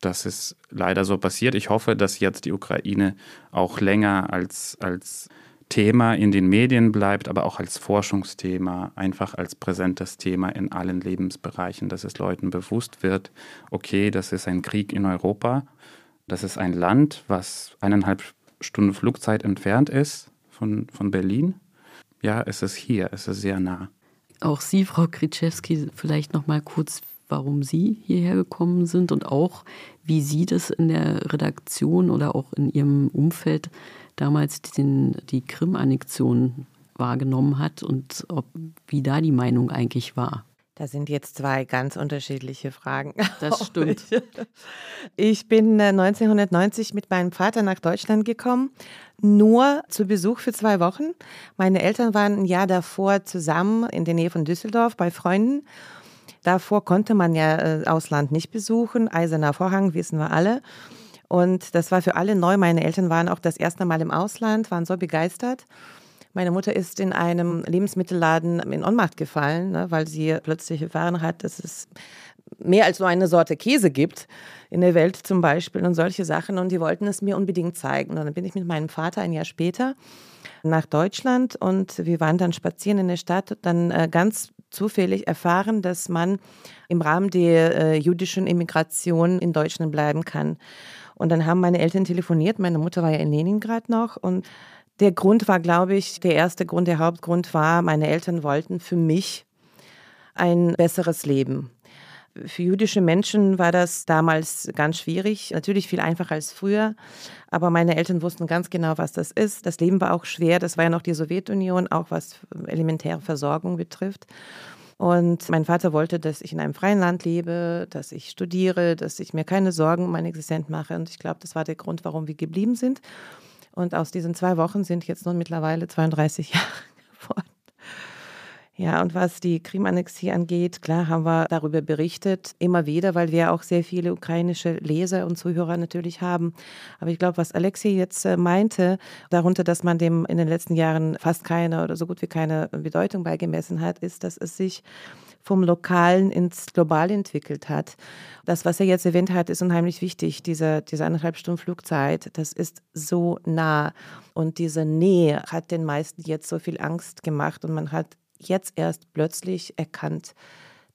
Das ist leider so passiert. Ich hoffe, dass jetzt die Ukraine auch länger als, als Thema in den Medien bleibt, aber auch als Forschungsthema, einfach als präsentes Thema in allen Lebensbereichen, dass es Leuten bewusst wird, okay, das ist ein Krieg in Europa, das ist ein Land, was eineinhalb Stunden Flugzeit entfernt ist von, von Berlin. Ja, es ist hier, es ist sehr nah. Auch Sie, Frau Kritschewski, vielleicht noch mal kurz, warum Sie hierher gekommen sind und auch, wie Sie das in der Redaktion oder auch in Ihrem Umfeld damals den, die Krim-Annexion wahrgenommen hat und ob, wie da die Meinung eigentlich war. Da sind jetzt zwei ganz unterschiedliche Fragen. [laughs] Das stimmt. Ich bin 1990 äh, mit meinem Vater nach Deutschland gekommen, nur zu Besuch für zwei Wochen. Meine Eltern waren ein Jahr davor zusammen in der Nähe von Düsseldorf bei Freunden. Davor konnte man ja äh, Ausland nicht besuchen. Eiserner Vorhang, wissen wir alle. Und das war für alle neu. Meine Eltern waren auch das erste Mal im Ausland, waren so begeistert. Meine Mutter ist in einem Lebensmittelladen in Ohnmacht gefallen, ne, weil sie plötzlich erfahren hat, dass es mehr als nur eine Sorte Käse gibt in der Welt zum Beispiel und solche Sachen. Und die wollten es mir unbedingt zeigen. Und dann bin ich mit meinem Vater ein Jahr später nach Deutschland und wir waren dann spazieren in der Stadt, dann äh, ganz zufällig erfahren, dass man im Rahmen der äh, jüdischen Immigration in Deutschland bleiben kann. Und dann haben meine Eltern telefoniert. Meine Mutter war ja in Leningrad noch und der Grund war, glaube ich, der erste Grund, der Hauptgrund war, meine Eltern wollten für mich ein besseres Leben. Für jüdische Menschen war das damals ganz schwierig, natürlich viel einfacher als früher, aber meine Eltern wussten ganz genau, was das ist. Das Leben war auch schwer, das war ja noch die Sowjetunion, auch was elementäre Versorgung betrifft. Und mein Vater wollte, dass ich in einem freien Land lebe, dass ich studiere, dass ich mir keine Sorgen um mein Existenz mache. Und ich glaube, das war der Grund, warum wir geblieben sind. Und aus diesen zwei Wochen sind jetzt nun mittlerweile 32 [laughs] Jahre geworden. Ja, und was die Krim-Annexie angeht, klar haben wir darüber berichtet, immer wieder, weil wir auch sehr viele ukrainische Leser und Zuhörer natürlich haben. Aber ich glaube, was Alexei jetzt äh, meinte, darunter, dass man dem in den letzten Jahren fast keine oder so gut wie keine Bedeutung beigemessen hat, ist, dass es sich vom Lokalen ins Globale entwickelt hat. Das, was er jetzt erwähnt hat, ist unheimlich wichtig. Diese, diese anderthalb Stunden Flugzeit, das ist so nah. Und diese Nähe hat den meisten jetzt so viel Angst gemacht und man hat jetzt erst plötzlich erkannt,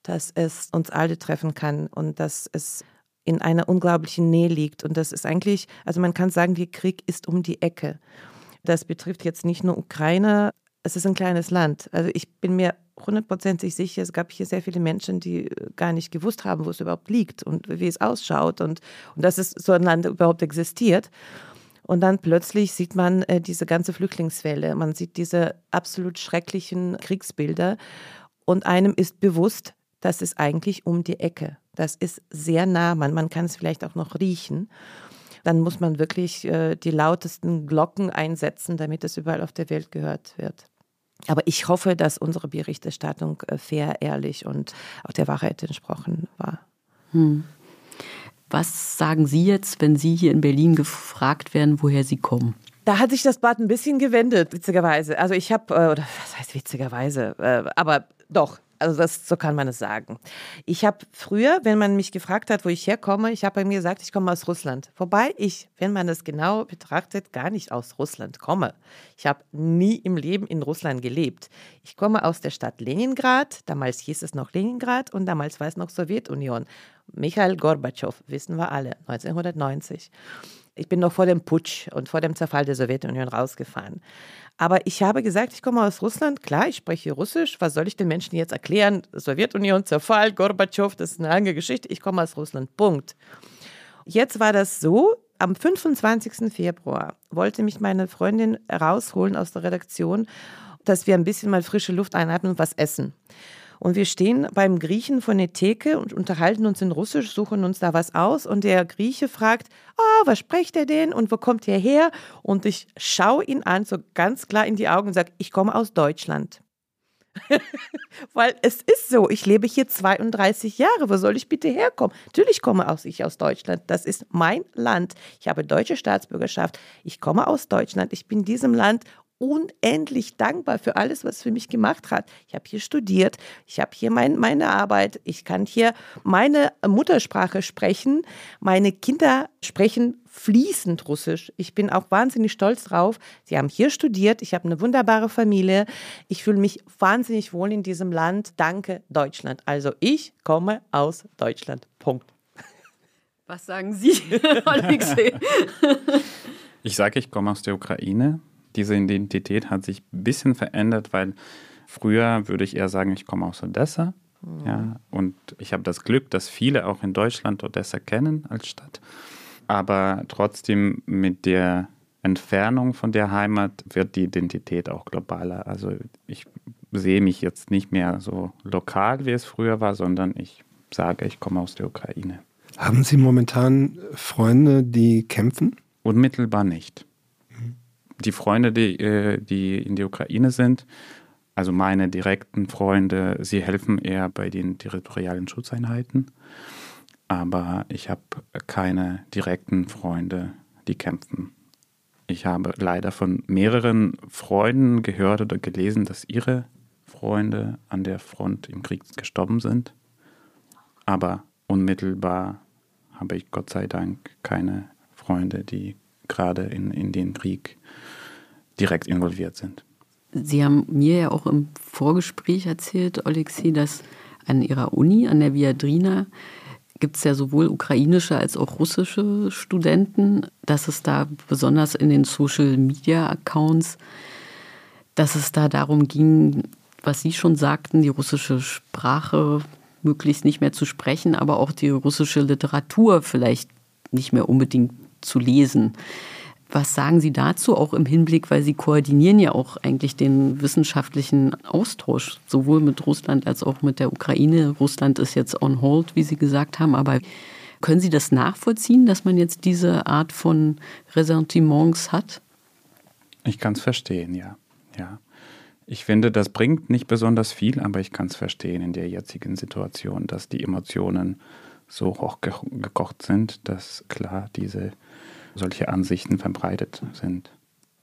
dass es uns alle treffen kann und dass es in einer unglaublichen Nähe liegt. Und das ist eigentlich, also man kann sagen, der Krieg ist um die Ecke. Das betrifft jetzt nicht nur Ukraine, es ist ein kleines Land. Also ich bin mir hundertprozentig sicher, es gab hier sehr viele Menschen, die gar nicht gewusst haben, wo es überhaupt liegt und wie es ausschaut und, und dass es so ein Land überhaupt existiert. Und dann plötzlich sieht man äh, diese ganze Flüchtlingswelle, man sieht diese absolut schrecklichen Kriegsbilder und einem ist bewusst, das ist eigentlich um die Ecke. Das ist sehr nah, man, man kann es vielleicht auch noch riechen. Dann muss man wirklich äh, die lautesten Glocken einsetzen, damit es überall auf der Welt gehört wird. Aber ich hoffe, dass unsere Berichterstattung äh, fair, ehrlich und auch der Wahrheit entsprochen war. Hm. Was sagen Sie jetzt, wenn Sie hier in Berlin gefragt werden, woher Sie kommen? Da hat sich das Bad ein bisschen gewendet, witzigerweise. Also ich habe, äh, oder was heißt witzigerweise, äh, aber doch, also das, so kann man es sagen. Ich habe früher, wenn man mich gefragt hat, wo ich herkomme, ich habe bei mir gesagt, ich komme aus Russland. Wobei ich, wenn man das genau betrachtet, gar nicht aus Russland komme. Ich habe nie im Leben in Russland gelebt. Ich komme aus der Stadt Leningrad, damals hieß es noch Leningrad und damals war es noch Sowjetunion. Michael Gorbatschow, wissen wir alle, 1990. Ich bin noch vor dem Putsch und vor dem Zerfall der Sowjetunion rausgefahren. Aber ich habe gesagt, ich komme aus Russland. Klar, ich spreche Russisch. Was soll ich den Menschen jetzt erklären? Sowjetunion, Zerfall, Gorbatschow, das ist eine lange Geschichte. Ich komme aus Russland. Punkt. Jetzt war das so, am 25. Februar wollte mich meine Freundin rausholen aus der Redaktion, dass wir ein bisschen mal frische Luft einatmen und was essen. Und wir stehen beim Griechen von der Theke und unterhalten uns in Russisch, suchen uns da was aus. Und der Grieche fragt, oh, was spricht er denn und wo kommt er her? Und ich schaue ihn an, so ganz klar in die Augen und sage, ich komme aus Deutschland. [laughs] Weil es ist so, ich lebe hier 32 Jahre. Wo soll ich bitte herkommen? Natürlich komme auch ich aus Deutschland. Das ist mein Land. Ich habe deutsche Staatsbürgerschaft. Ich komme aus Deutschland. Ich bin diesem Land unendlich dankbar für alles, was für mich gemacht hat. Ich habe hier studiert, ich habe hier mein, meine Arbeit, ich kann hier meine Muttersprache sprechen. Meine Kinder sprechen fließend Russisch. Ich bin auch wahnsinnig stolz drauf. Sie haben hier studiert, ich habe eine wunderbare Familie. Ich fühle mich wahnsinnig wohl in diesem Land. Danke, Deutschland. Also ich komme aus Deutschland. Punkt. Was sagen Sie, [laughs] Alexei? Ich sage, ich komme aus der Ukraine diese Identität hat sich ein bisschen verändert, weil früher würde ich eher sagen, ich komme aus Odessa. Mhm. Ja, und ich habe das Glück, dass viele auch in Deutschland Odessa kennen als Stadt. Aber trotzdem mit der Entfernung von der Heimat wird die Identität auch globaler. Also ich sehe mich jetzt nicht mehr so lokal, wie es früher war, sondern ich sage, ich komme aus der Ukraine. Haben Sie momentan Freunde, die kämpfen? Unmittelbar nicht die Freunde, die, äh, die in der Ukraine sind, also meine direkten Freunde, sie helfen eher bei den territorialen Schutzeinheiten. Aber ich habe keine direkten Freunde, die kämpfen. Ich habe leider von mehreren Freunden gehört oder gelesen, dass ihre Freunde an der Front im Krieg gestorben sind. aber unmittelbar habe ich Gott sei Dank keine Freunde, die gerade in, in den Krieg direkt involviert sind. Sie haben mir ja auch im Vorgespräch erzählt, Alexei, dass an Ihrer Uni, an der Viadrina, gibt es ja sowohl ukrainische als auch russische Studenten, dass es da besonders in den Social-Media-Accounts, dass es da darum ging, was Sie schon sagten, die russische Sprache möglichst nicht mehr zu sprechen, aber auch die russische Literatur vielleicht nicht mehr unbedingt zu lesen. Was sagen Sie dazu auch im Hinblick, weil Sie koordinieren ja auch eigentlich den wissenschaftlichen Austausch, sowohl mit Russland als auch mit der Ukraine. Russland ist jetzt on hold, wie Sie gesagt haben, aber können Sie das nachvollziehen, dass man jetzt diese Art von Ressentiments hat? Ich kann es verstehen, ja. ja. Ich finde, das bringt nicht besonders viel, aber ich kann es verstehen in der jetzigen Situation, dass die Emotionen so hochgekocht sind, dass klar diese solche Ansichten verbreitet sind.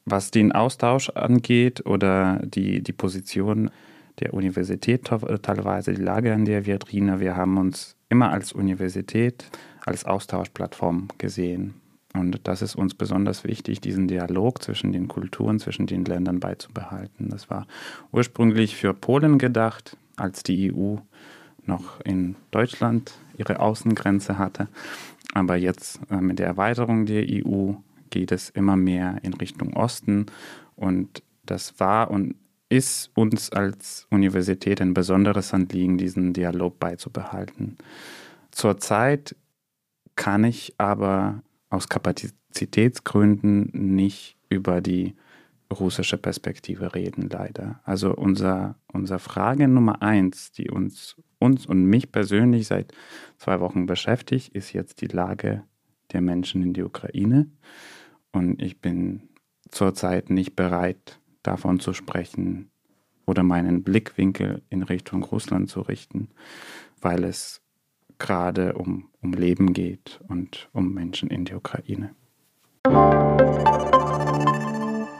Was den Austausch angeht oder die, die Position der Universität, teilweise die Lage an der Vitrine, wir haben uns immer als Universität, als Austauschplattform gesehen. Und das ist uns besonders wichtig, diesen Dialog zwischen den Kulturen, zwischen den Ländern beizubehalten. Das war ursprünglich für Polen gedacht, als die EU noch in Deutschland ihre Außengrenze hatte. Aber jetzt äh, mit der Erweiterung der EU geht es immer mehr in Richtung Osten. Und das war und ist uns als Universität ein besonderes Anliegen, diesen Dialog beizubehalten. Zurzeit kann ich aber aus Kapazitätsgründen nicht über die russische Perspektive reden, leider. Also unser, unser Frage Nummer eins, die uns uns und mich persönlich seit zwei Wochen beschäftigt, ist jetzt die Lage der Menschen in der Ukraine. Und ich bin zurzeit nicht bereit, davon zu sprechen oder meinen Blickwinkel in Richtung Russland zu richten, weil es gerade um, um Leben geht und um Menschen in der Ukraine.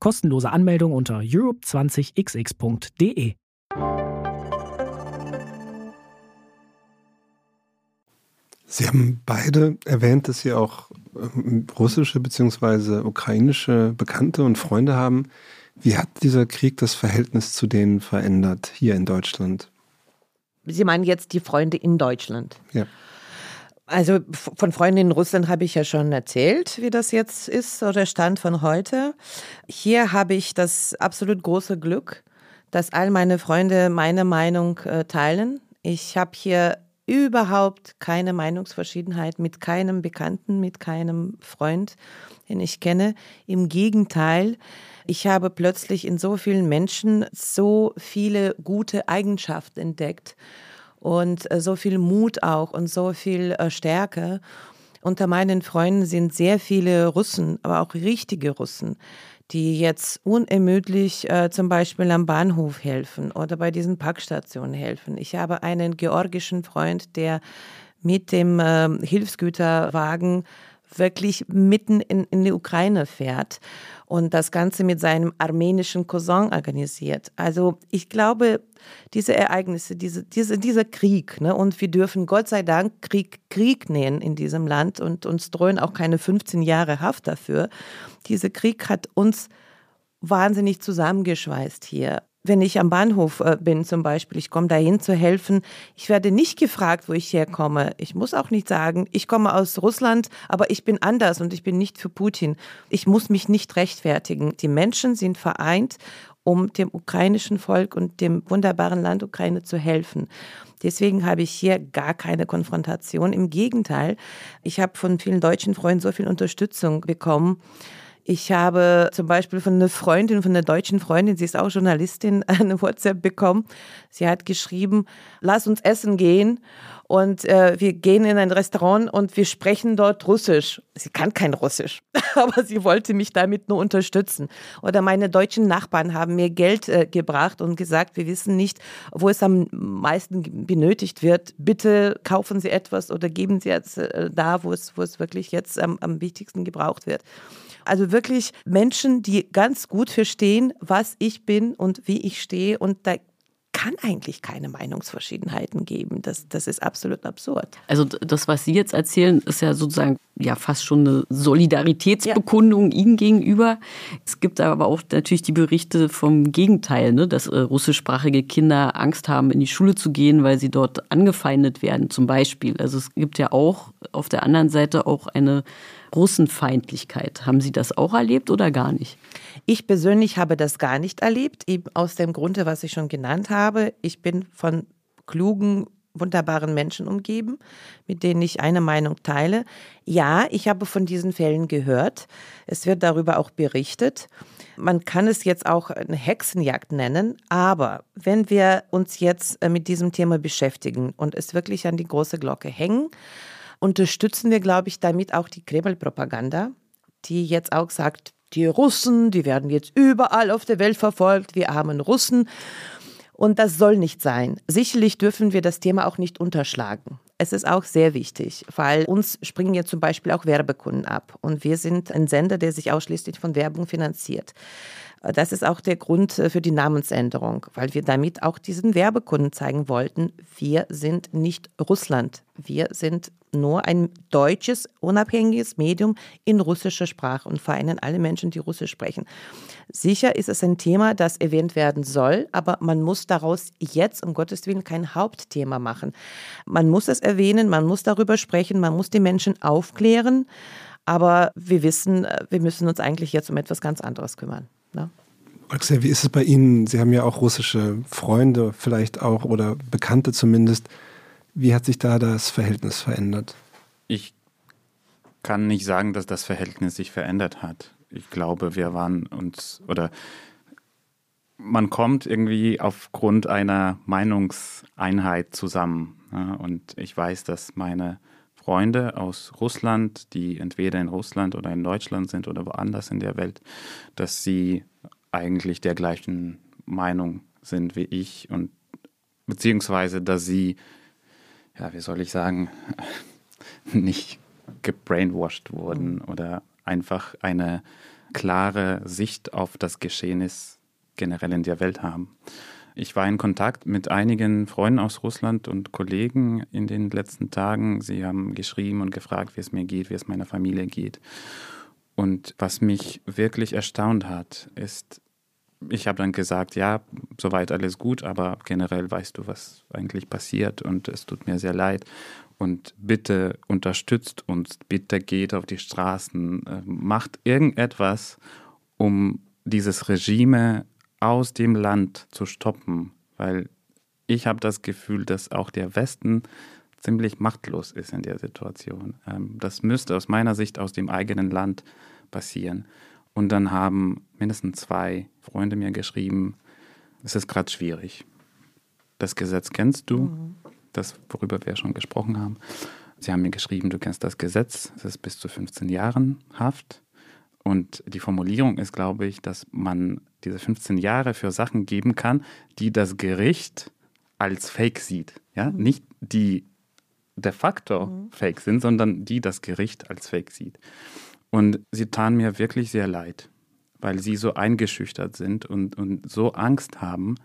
Kostenlose Anmeldung unter europe20xx.de. Sie haben beide erwähnt, dass Sie auch ähm, russische bzw. ukrainische Bekannte und Freunde haben. Wie hat dieser Krieg das Verhältnis zu denen verändert hier in Deutschland? Sie meinen jetzt die Freunde in Deutschland? Ja. Also von Freunden in Russland habe ich ja schon erzählt, wie das jetzt ist oder Stand von heute. Hier habe ich das absolut große Glück, dass all meine Freunde meine Meinung äh, teilen. Ich habe hier überhaupt keine Meinungsverschiedenheit mit keinem Bekannten, mit keinem Freund, den ich kenne. Im Gegenteil, ich habe plötzlich in so vielen Menschen so viele gute Eigenschaften entdeckt und äh, so viel Mut auch und so viel äh, Stärke. Unter meinen Freunden sind sehr viele Russen, aber auch richtige Russen, die jetzt unermüdlich äh, zum Beispiel am Bahnhof helfen oder bei diesen Packstationen helfen. Ich habe einen georgischen Freund, der mit dem äh, Hilfsgüterwagen wirklich mitten in, in die Ukraine fährt und das Ganze mit seinem armenischen Cousin organisiert. Also ich glaube, diese Ereignisse, diese, diese, dieser Krieg, ne, und wir dürfen Gott sei Dank Krieg Krieg nennen in diesem Land und uns drohen auch keine 15 Jahre Haft dafür. Dieser Krieg hat uns wahnsinnig zusammengeschweißt hier wenn ich am Bahnhof äh, bin zum Beispiel, ich komme dahin zu helfen, ich werde nicht gefragt, wo ich herkomme. Ich muss auch nicht sagen, ich komme aus Russland, aber ich bin anders und ich bin nicht für Putin. Ich muss mich nicht rechtfertigen. Die Menschen sind vereint, um dem ukrainischen Volk und dem wunderbaren Land Ukraine zu helfen. Deswegen habe ich hier gar keine Konfrontation. Im Gegenteil, ich habe von vielen deutschen Freunden so viel Unterstützung bekommen Ich habe zum Beispiel von einer Freundin, von einer deutschen Freundin, sie ist auch Journalistin, [laughs] eine WhatsApp bekommen. Sie hat geschrieben, lass uns essen gehen und äh, wir gehen in ein Restaurant und wir sprechen dort Russisch. Sie kann kein Russisch, [laughs] aber sie wollte mich damit nur unterstützen. Oder meine deutschen Nachbarn haben mir Geld äh, gebracht und gesagt, wir wissen nicht, wo es am meisten benötigt wird. Bitte kaufen Sie etwas oder geben Sie es äh, da, wo es, wo es wirklich jetzt am, am wichtigsten gebraucht wird. Also wirklich Menschen, die ganz gut verstehen, was ich bin und wie ich stehe. Und da kann eigentlich keine Meinungsverschiedenheiten geben. Das, das ist absolut absurd. Also das, was Sie jetzt erzählen, ist ja sozusagen ja fast schon eine Solidaritätsbekundung ja. Ihnen gegenüber. Es gibt aber auch natürlich die Berichte vom Gegenteil, ne, dass äh, russischsprachige Kinder Angst haben, in die Schule zu gehen, weil sie dort angefeindet werden, zum Beispiel. Also es gibt ja auch auf der anderen Seite auch eine Russenfeindlichkeit. Haben Sie das auch erlebt oder gar nicht? Ich persönlich habe das gar nicht erlebt, eben aus dem Grunde, was ich schon genannt habe. Ich bin von klugen, wunderbaren Menschen umgeben, mit denen ich eine Meinung teile. Ja, ich habe von diesen Fällen gehört. Es wird darüber auch berichtet. Man kann es jetzt auch eine Hexenjagd nennen, aber wenn wir uns jetzt äh, mit diesem Thema beschäftigen und es wirklich an die große Glocke hängen, unterstützen wir, glaube ich, damit auch die Kreml-Propaganda, die jetzt auch sagt, die Russen, die werden jetzt überall auf der Welt verfolgt, wir armen Russen. Und das soll nicht sein. Sicherlich dürfen wir das Thema auch nicht unterschlagen. Es ist auch sehr wichtig, weil uns springen ja zum Beispiel auch Werbekunden ab. Und wir sind ein Sender, der sich ausschließlich von Werbung finanziert. Das ist auch der Grund äh, für die Namensänderung, weil wir damit auch diesen Werbekunden zeigen wollten, wir sind nicht Russland. Wir sind nur ein deutsches, unabhängiges Medium in russischer Sprache und vereinen alle Menschen, die Russisch sprechen. Sicher ist es ein Thema, das erwähnt werden soll, aber man muss daraus jetzt um Gottes Willen kein Hauptthema machen. Man muss es erwähnen, man muss darüber sprechen, man muss die Menschen aufklären, aber wir wissen, wir müssen uns eigentlich jetzt um etwas ganz anderes kümmern. Ne? Alexei, wie ist es bei Ihnen? Sie haben ja auch russische Freunde, vielleicht auch oder Bekannte zumindest. Wie hat sich da das Verhältnis verändert? Ich kann nicht sagen, dass das Verhältnis sich verändert hat. Ich glaube, wir waren uns oder man kommt irgendwie aufgrund einer Meinungseinheit zusammen. Ja, und ich weiß, dass meine Freunde aus Russland, die entweder in Russland oder in Deutschland sind oder woanders in der Welt, dass sie eigentlich der gleichen Meinung sind wie ich und beziehungsweise, dass sie, ja, wie soll ich sagen, [laughs] nicht gebrainwashed wurden mhm. oder einfach eine klare Sicht auf das Geschehnis generell in der Welt haben. Ich war in Kontakt mit einigen Freunden aus Russland und Kollegen in den letzten Tagen. Sie haben geschrieben und gefragt, wie es mir geht, wie es meiner Familie geht. Und was mich wirklich erstaunt hat, ist, ich habe dann gesagt, ja, soweit alles gut, aber generell weißt du, was eigentlich passiert und es tut mir sehr leid. Und bitte unterstützt uns, bitte geht auf die Straßen, äh, macht irgendetwas, um dieses Regime aus dem Land zu stoppen, weil ich habe das Gefühl, dass auch der Westen ziemlich machtlos ist in der Situation. Ähm, das müsste aus meiner Sicht aus dem eigenen Land passieren. Und dann haben mindestens zwei Freunde mir geschrieben, es ist gerade schwierig. Das Gesetz kennst du, mhm. das, worüber wir schon gesprochen haben. Sie haben mir geschrieben, du kennst das Gesetz, es ist bis zu 15 Jahren Haft. Und die Formulierung ist, glaube ich, dass man diese 15 Jahre für Sachen geben kann, die das Gericht als Fake sieht. Ja? Mhm. Nicht die de facto mhm. Fake sind, sondern die das Gericht als Fake sieht. Und sie taten mir wirklich sehr leid, weil sie so eingeschüchtert sind und, und so Angst haben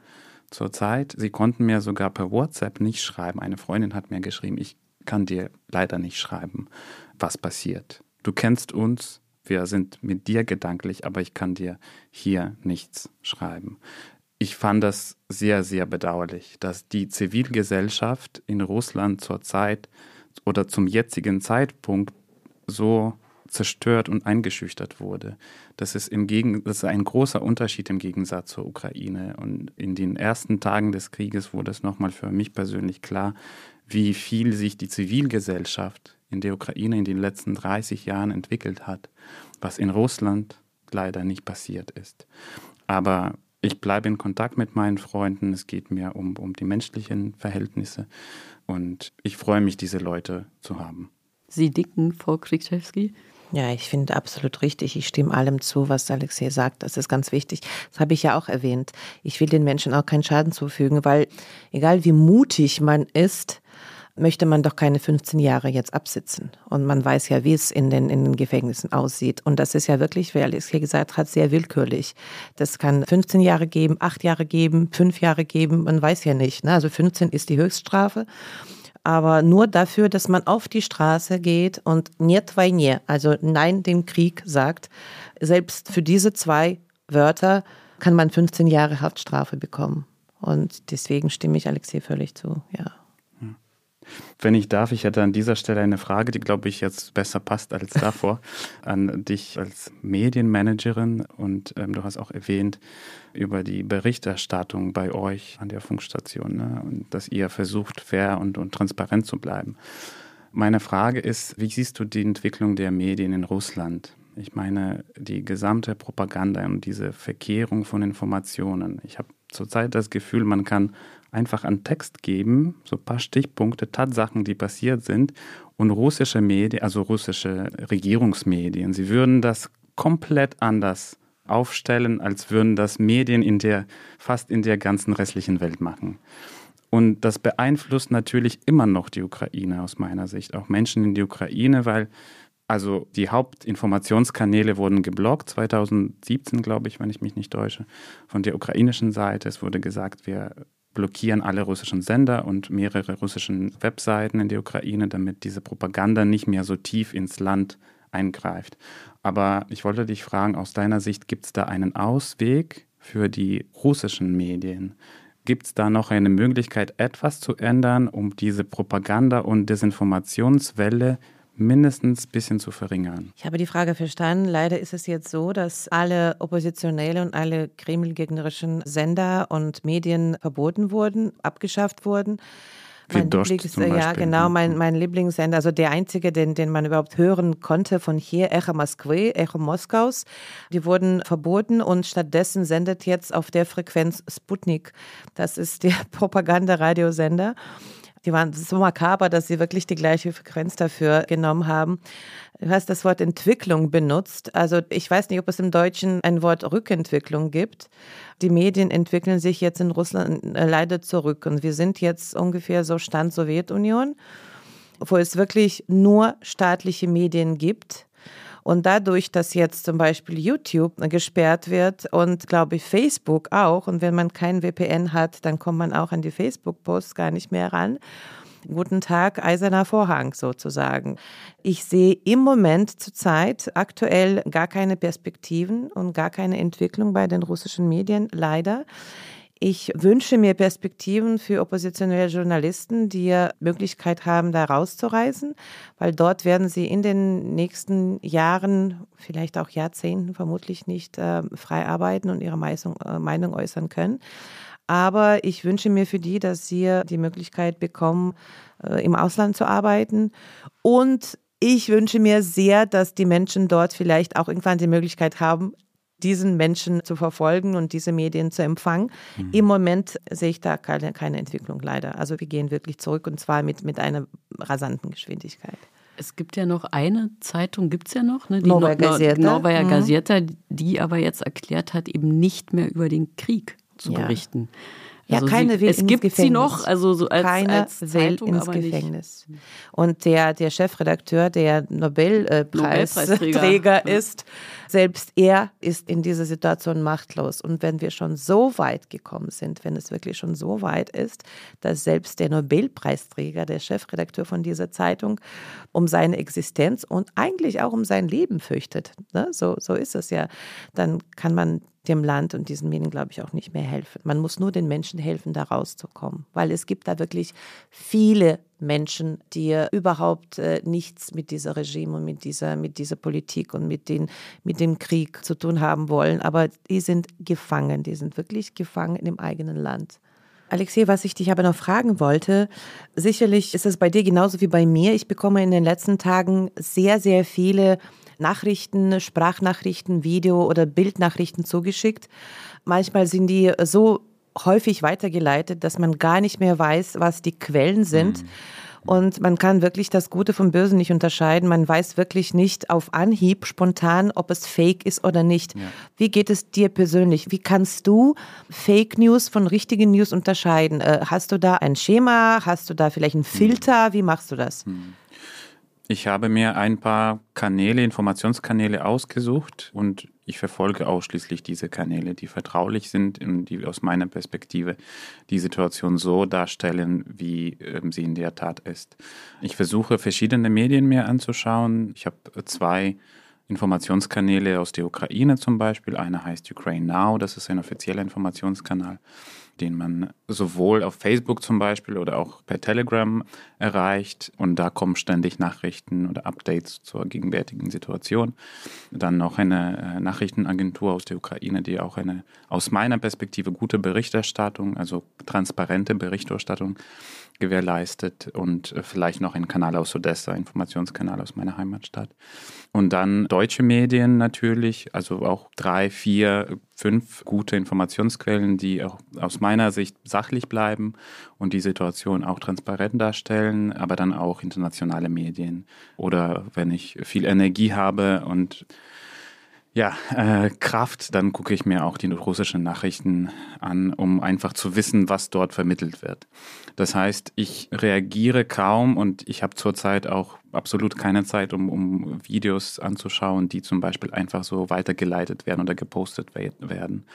zurzeit. Sie konnten mir sogar per WhatsApp nicht schreiben. Eine Freundin hat mir geschrieben, ich kann dir leider nicht schreiben, was passiert. Du kennst uns, wir sind mit dir gedanklich, aber ich kann dir hier nichts schreiben. Ich fand das sehr, sehr bedauerlich, dass die Zivilgesellschaft in Russland zurzeit oder zum jetzigen Zeitpunkt so zerstört und eingeschüchtert wurde. Das ist, im Gegen das ist ein großer Unterschied im Gegensatz zur Ukraine. Und in den ersten Tagen des Krieges wurde es nochmal für mich persönlich klar, wie viel sich die Zivilgesellschaft in der Ukraine in den letzten 30 Jahren entwickelt hat, was in Russland leider nicht passiert ist. Aber ich bleibe in Kontakt mit meinen Freunden. Es geht mir um, um die menschlichen Verhältnisse. Und ich freue mich, diese Leute zu haben. Sie dicken, Frau Krikczewski? Ja, ich finde absolut richtig. Ich stimme allem zu, was Alexei sagt. Das ist ganz wichtig. Das habe ich ja auch erwähnt. Ich will den Menschen auch keinen Schaden zufügen, weil egal wie mutig man ist, möchte man doch keine 15 Jahre jetzt absitzen. Und man weiß ja, wie es in den, in den Gefängnissen aussieht. Und das ist ja wirklich, wie Alex hier gesagt hat, sehr willkürlich. Das kann 15 Jahre geben, 8 Jahre geben, 5 Jahre geben, man weiß ja nicht. Ne? Also 15 ist die Höchststrafe aber nur dafür, dass man auf die Straße geht und niet vai nie, also nein dem Krieg sagt. Selbst für diese zwei Wörter kann man 15 Jahre Haftstrafe bekommen. Und deswegen stimme ich Alexei völlig zu, ja. Wenn ich darf, ich hätte an dieser Stelle eine Frage, die, glaube ich, jetzt besser passt als davor, [laughs] an dich als Medienmanagerin. Und ähm, du hast auch erwähnt über die Berichterstattung bei euch an der Funkstation ne? und dass ihr versucht, fair und, und transparent zu bleiben. Meine Frage ist, wie siehst du die Entwicklung der Medien in Russland? Ich meine, die gesamte Propaganda und diese Verkehrung von Informationen. Ich habe zurzeit das Gefühl, man kann einfach einen Text geben, so ein paar Stichpunkte, Tatsachen, die passiert sind, und russische Medien, also russische Regierungsmedien, sie würden das komplett anders aufstellen, als würden das Medien in der, fast in der ganzen restlichen Welt machen. Und das beeinflusst natürlich immer noch die Ukraine aus meiner Sicht, auch Menschen in die Ukraine, weil also die Hauptinformationskanäle wurden geblockt, 2017 glaube ich, wenn ich mich nicht täusche, von der ukrainischen Seite. Es wurde gesagt, wir blockieren alle russischen Sender und mehrere russischen Webseiten in der Ukraine, damit diese Propaganda nicht mehr so tief ins Land eingreift. Aber ich wollte dich fragen, aus deiner Sicht, gibt es da einen Ausweg für die russischen Medien? Gibt es da noch eine Möglichkeit, etwas zu ändern, um diese Propaganda- und Desinformationswelle mindestens ein bisschen zu verringern. Ich habe die Frage verstanden. Leider ist es jetzt so, dass alle oppositionelle und alle kremlgegnerischen Sender und Medien verboten wurden, abgeschafft wurden. Mein Lieblings, ja, genau, mein, mhm. mein Lieblingssender, also der einzige, den, den man überhaupt hören konnte von hier, Echo Moskwy, Echo Moskaus, die wurden verboten und stattdessen sendet jetzt auf der Frequenz Sputnik. Das ist der [laughs] Propagandaradiosender. Die waren so makaber, dass sie wirklich die gleiche Frequenz dafür genommen haben. Du hast das Wort Entwicklung benutzt. Also ich weiß nicht, ob es im Deutschen ein Wort Rückentwicklung gibt. Die Medien entwickeln sich jetzt in Russland äh, leider zurück. Und wir sind jetzt ungefähr so Stand Sowjetunion, wo es wirklich nur staatliche Medien gibt und dadurch, dass jetzt zum Beispiel YouTube gesperrt wird und glaube ich Facebook auch, und wenn man kein VPN hat, dann kommt man auch an die Facebook-Posts gar nicht mehr ran. Guten Tag, eiserner Vorhang sozusagen. Ich sehe im Moment zurzeit aktuell gar keine Perspektiven und gar keine Entwicklung bei den russischen Medien, leider. Ich wünsche mir Perspektiven für oppositionelle Journalisten, die Möglichkeit haben, da rauszureisen, weil dort werden sie in den nächsten Jahren, vielleicht auch Jahrzehnten vermutlich nicht äh, frei arbeiten und ihre Meinung, äh, Meinung äußern können. Aber ich wünsche mir für die, dass sie die Möglichkeit bekommen, äh, im Ausland zu arbeiten. Und ich wünsche mir sehr, dass die Menschen dort vielleicht auch irgendwann die Möglichkeit haben, diesen Menschen zu verfolgen und diese Medien zu empfangen. Mhm. Im Moment sehe ich da keine, keine Entwicklung leider. Also wir gehen wirklich zurück und zwar mit, mit einer rasanten Geschwindigkeit. Es gibt ja noch eine Zeitung, gibt es ja noch, ne? die Novaya Gazeta. Novaya mhm. Gazeta, die aber jetzt erklärt hat, eben nicht mehr über den Krieg zu ja. berichten. Ja, also keine sie, will es ins gibt Gefängnis. sie noch, also so als, keine als will ins Gefängnis. Nicht. Und der, der Chefredakteur, der Nobelpreisträger Nobelpreisträger ist, selbst er ist in dieser Situation machtlos. Und wenn wir schon so weit gekommen sind, wenn es wirklich schon so weit ist, dass selbst der Nobelpreisträger, der Chefredakteur von dieser Zeitung, um seine Existenz und eigentlich auch um sein Leben fürchtet, ne? so, so ist es ja, dann kann man dem Land und diesen Medien, glaube ich, auch nicht mehr helfen. Man muss nur den Menschen helfen, da rauszukommen, weil es gibt da wirklich viele Menschen, die überhaupt äh, nichts mit dieser Regime und mit dieser, mit dieser Politik und mit, den, mit dem Krieg zu tun haben wollen. Aber die sind gefangen, die sind wirklich gefangen im eigenen Land. Alexei, was ich dich aber noch fragen wollte, sicherlich ist es bei dir genauso wie bei mir. Ich bekomme in den letzten Tagen sehr, sehr viele Nachrichten, Sprachnachrichten, Video- oder Bildnachrichten zugeschickt. Manchmal sind die so häufig weitergeleitet, dass man gar nicht mehr weiß, was die Quellen sind. Mhm. Und man kann wirklich das Gute vom Bösen nicht unterscheiden. Man weiß wirklich nicht auf Anhieb spontan, ob es Fake ist oder nicht. Ja. Wie geht es dir persönlich? Wie kannst du Fake News von richtigen News unterscheiden? Äh, hast du da ein Schema? Hast du da vielleicht einen Filter? Wie machst du das? Hm. Ich habe mir ein paar Kanäle, Informationskanäle ausgesucht und ich verfolge ausschließlich diese Kanäle, die vertraulich sind und die aus meiner Perspektive die Situation so darstellen, wie ähm, sie in der Tat ist. Ich versuche verschiedene Medien mir anzuschauen. Ich habe zwei Informationskanäle aus der Ukraine zum Beispiel. Einer heißt Ukraine Now, das ist ein offizieller Informationskanal den man sowohl auf Facebook zum Beispiel oder auch per Telegram erreicht. Und da kommen ständig Nachrichten oder Updates zur gegenwärtigen Situation. Dann noch eine äh, Nachrichtenagentur aus der Ukraine, die auch eine aus meiner Perspektive gute Berichterstattung, also transparente Berichterstattung gewährleistet und äh, vielleicht noch ein Kanal aus Odessa, Informationskanal aus meiner Heimatstadt. Und dann deutsche Medien natürlich, also auch drei, vier, fünf gute Informationsquellen, die auch aus meiner Sicht sachlich bleiben und die Situation auch transparent darstellen, aber dann auch internationale Medien. Oder wenn ich viel Energie habe und ja, äh, Kraft, dann gucke ich mir auch die russischen Nachrichten an, um einfach zu wissen, was dort vermittelt wird. Das heißt, ich reagiere kaum und ich habe zurzeit auch absolut keine Zeit, um, um Videos anzuschauen, die zum Beispiel einfach so weitergeleitet werden oder gepostet werden.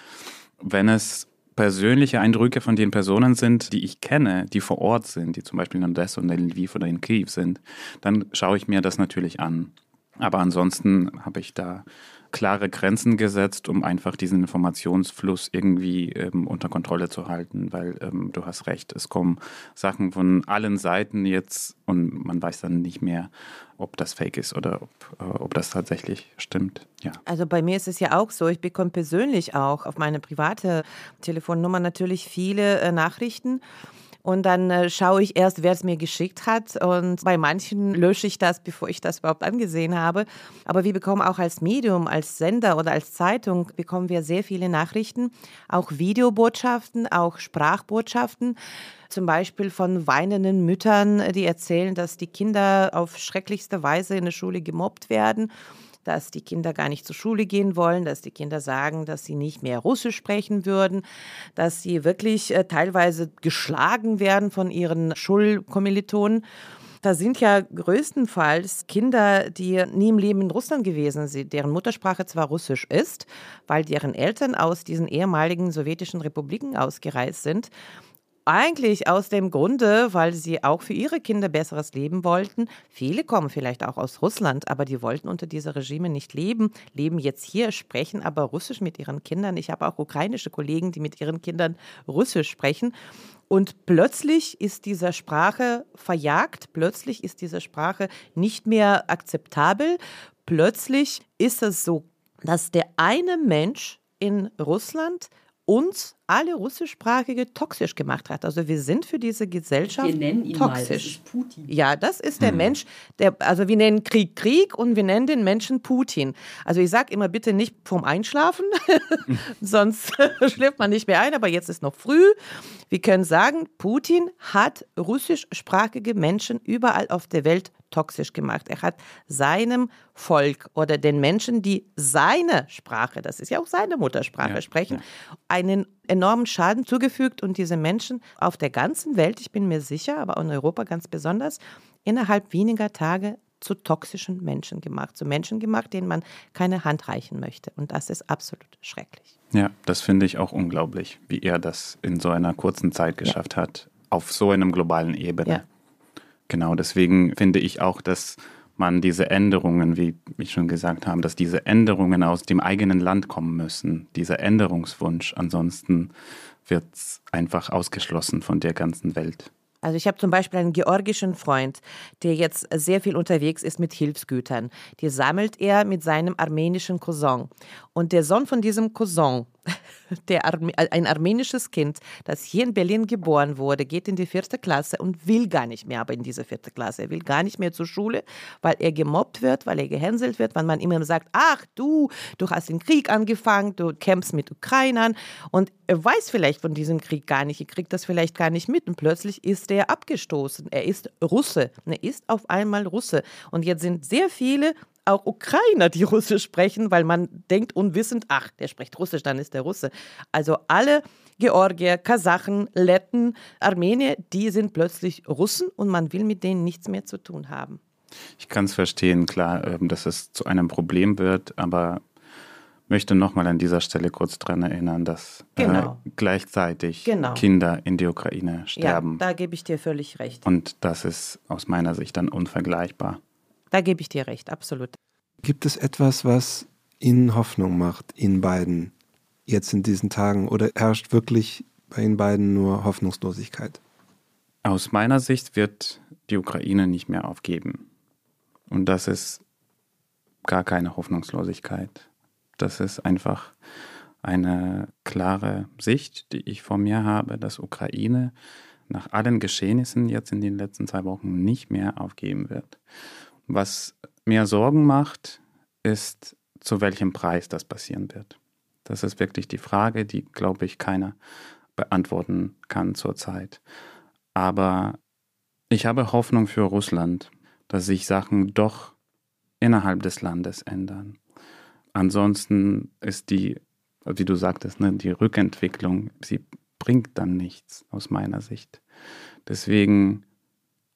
Wenn es persönliche Eindrücke von den Personen sind, die ich kenne, die vor Ort sind, die zum Beispiel in Odessa oder in Lviv oder in Kiew sind, dann schaue ich mir das natürlich an. Aber ansonsten habe ich da klare Grenzen gesetzt, um einfach diesen Informationsfluss irgendwie ähm, unter Kontrolle zu halten, weil ähm, du hast recht, es kommen Sachen von allen Seiten jetzt und man weiß dann nicht mehr, ob das fake ist oder ob, äh, ob das tatsächlich stimmt. Ja. Also bei mir ist es ja auch so, ich bekomme persönlich auch auf meine private Telefonnummer natürlich viele äh, Nachrichten und dann äh, schaue ich erst, wer es mir geschickt hat. Und bei manchen lösche ich das, bevor ich das überhaupt angesehen habe. Aber wir bekommen auch als Medium, als Sender oder als Zeitung, bekommen wir sehr viele Nachrichten, auch Videobotschaften, auch Sprachbotschaften zum Beispiel von weinenden Müttern, die erzählen, dass die Kinder auf schrecklichste Weise in der Schule gemobbt werden dass die Kinder gar nicht zur Schule gehen wollen, dass die Kinder sagen, dass sie nicht mehr Russisch sprechen würden, dass sie wirklich äh, teilweise geschlagen werden von ihren Schulkommilitonen. Da sind ja größtenteils Kinder, die nie im Leben in Russland gewesen sind, deren Muttersprache zwar Russisch ist, weil deren Eltern aus diesen ehemaligen sowjetischen Republiken ausgereist sind eigentlich aus dem Grunde, weil sie auch für ihre Kinder besseres Leben wollten. Viele kommen vielleicht auch aus Russland, aber die wollten unter dieser Regime nicht leben, leben jetzt hier, sprechen aber Russisch mit ihren Kindern. Ich habe auch ukrainische Kollegen, die mit ihren Kindern Russisch sprechen. Und plötzlich ist diese Sprache verjagt, plötzlich ist diese Sprache nicht mehr akzeptabel. Plötzlich ist es so, dass der eine Mensch in Russland uns alle russischsprachige toxisch gemacht hat. Also wir sind für diese Gesellschaft wir nennen ihn toxisch. Mal, das ist Putin. Ja, das ist der hm. Mensch, der, also wir nennen Krieg Krieg und wir nennen den Menschen Putin. Also ich sage immer bitte nicht vom Einschlafen, [laughs] sonst [laughs] schläft man nicht mehr ein, aber jetzt ist noch früh. Wir können sagen, Putin hat russischsprachige Menschen überall auf der Welt toxisch gemacht. Er hat seinem Volk oder den Menschen, die seine Sprache, das ist ja auch seine Muttersprache, ja, sprechen, ja. einen enormen Schaden zugefügt und diese Menschen auf der ganzen Welt, ich bin mir sicher, aber in Europa ganz besonders, innerhalb weniger Tage zu toxischen Menschen gemacht, zu Menschen gemacht, denen man keine Hand reichen möchte. Und das ist absolut schrecklich. Ja, das finde ich auch unglaublich, wie er das in so einer kurzen Zeit geschafft ja. hat, auf so einem globalen Ebene. Ja. Genau, deswegen finde ich auch, dass man diese Änderungen, wie ich schon gesagt habe, dass diese Änderungen aus dem eigenen Land kommen müssen, dieser Änderungswunsch. Ansonsten wird es einfach ausgeschlossen von der ganzen Welt. Also ich habe zum Beispiel einen georgischen Freund, der jetzt sehr viel unterwegs ist mit Hilfsgütern. Die sammelt er mit seinem armenischen Cousin. Und der Sohn von diesem Cousin [laughs] der Arme ein armenisches Kind, das hier in Berlin geboren wurde, geht in die vierte Klasse und will gar nicht mehr aber in diese vierte Klasse. Er will gar nicht mehr zur Schule, weil er gemobbt wird, weil er gehänselt wird, weil man immer sagt, ach du, du hast den Krieg angefangen, du kämpfst mit Ukrainern und er weiß vielleicht von diesem Krieg gar nicht, er kriegt das vielleicht gar nicht mit und plötzlich ist er abgestoßen. Er ist Russe, er ist auf einmal Russe und jetzt sind sehr viele auch Ukrainer, die Russisch sprechen, weil man denkt unwissend, ach, der spricht Russisch, dann ist der Russe. Also alle Georgier, Kasachen, Letten, Armenier, die sind plötzlich Russen und man will mit denen nichts mehr zu tun haben. Ich kann es verstehen, klar, ähm, dass es zu einem Problem wird, aber möchte nochmal an dieser Stelle kurz daran erinnern, dass äh, genau. äh, gleichzeitig genau. Kinder in die Ukraine sterben. Ja, da gebe ich dir völlig recht. Und das ist aus meiner Sicht dann unvergleichbar. Da gebe ich dir recht, absolut. Gibt es etwas, was Ihnen Hoffnung macht, Ihnen beiden, jetzt in diesen Tagen? Oder herrscht wirklich bei Ihnen beiden nur Hoffnungslosigkeit? Aus meiner Sicht wird die Ukraine nicht mehr aufgeben. Und das ist gar keine Hoffnungslosigkeit. Das ist einfach eine klare Sicht, die ich vor mir habe, dass Ukraine nach allen Geschehnissen jetzt in den letzten zwei Wochen nicht mehr aufgeben wird. Was mir Sorgen macht, ist, zu welchem Preis das passieren wird. Das ist wirklich die Frage, die, glaube ich, keiner beantworten kann zurzeit. Aber ich habe Hoffnung für Russland, dass sich Sachen doch innerhalb des Landes ändern. Ansonsten ist die, wie du sagtest, ne, die Rückentwicklung, sie bringt dann nichts aus meiner Sicht. Deswegen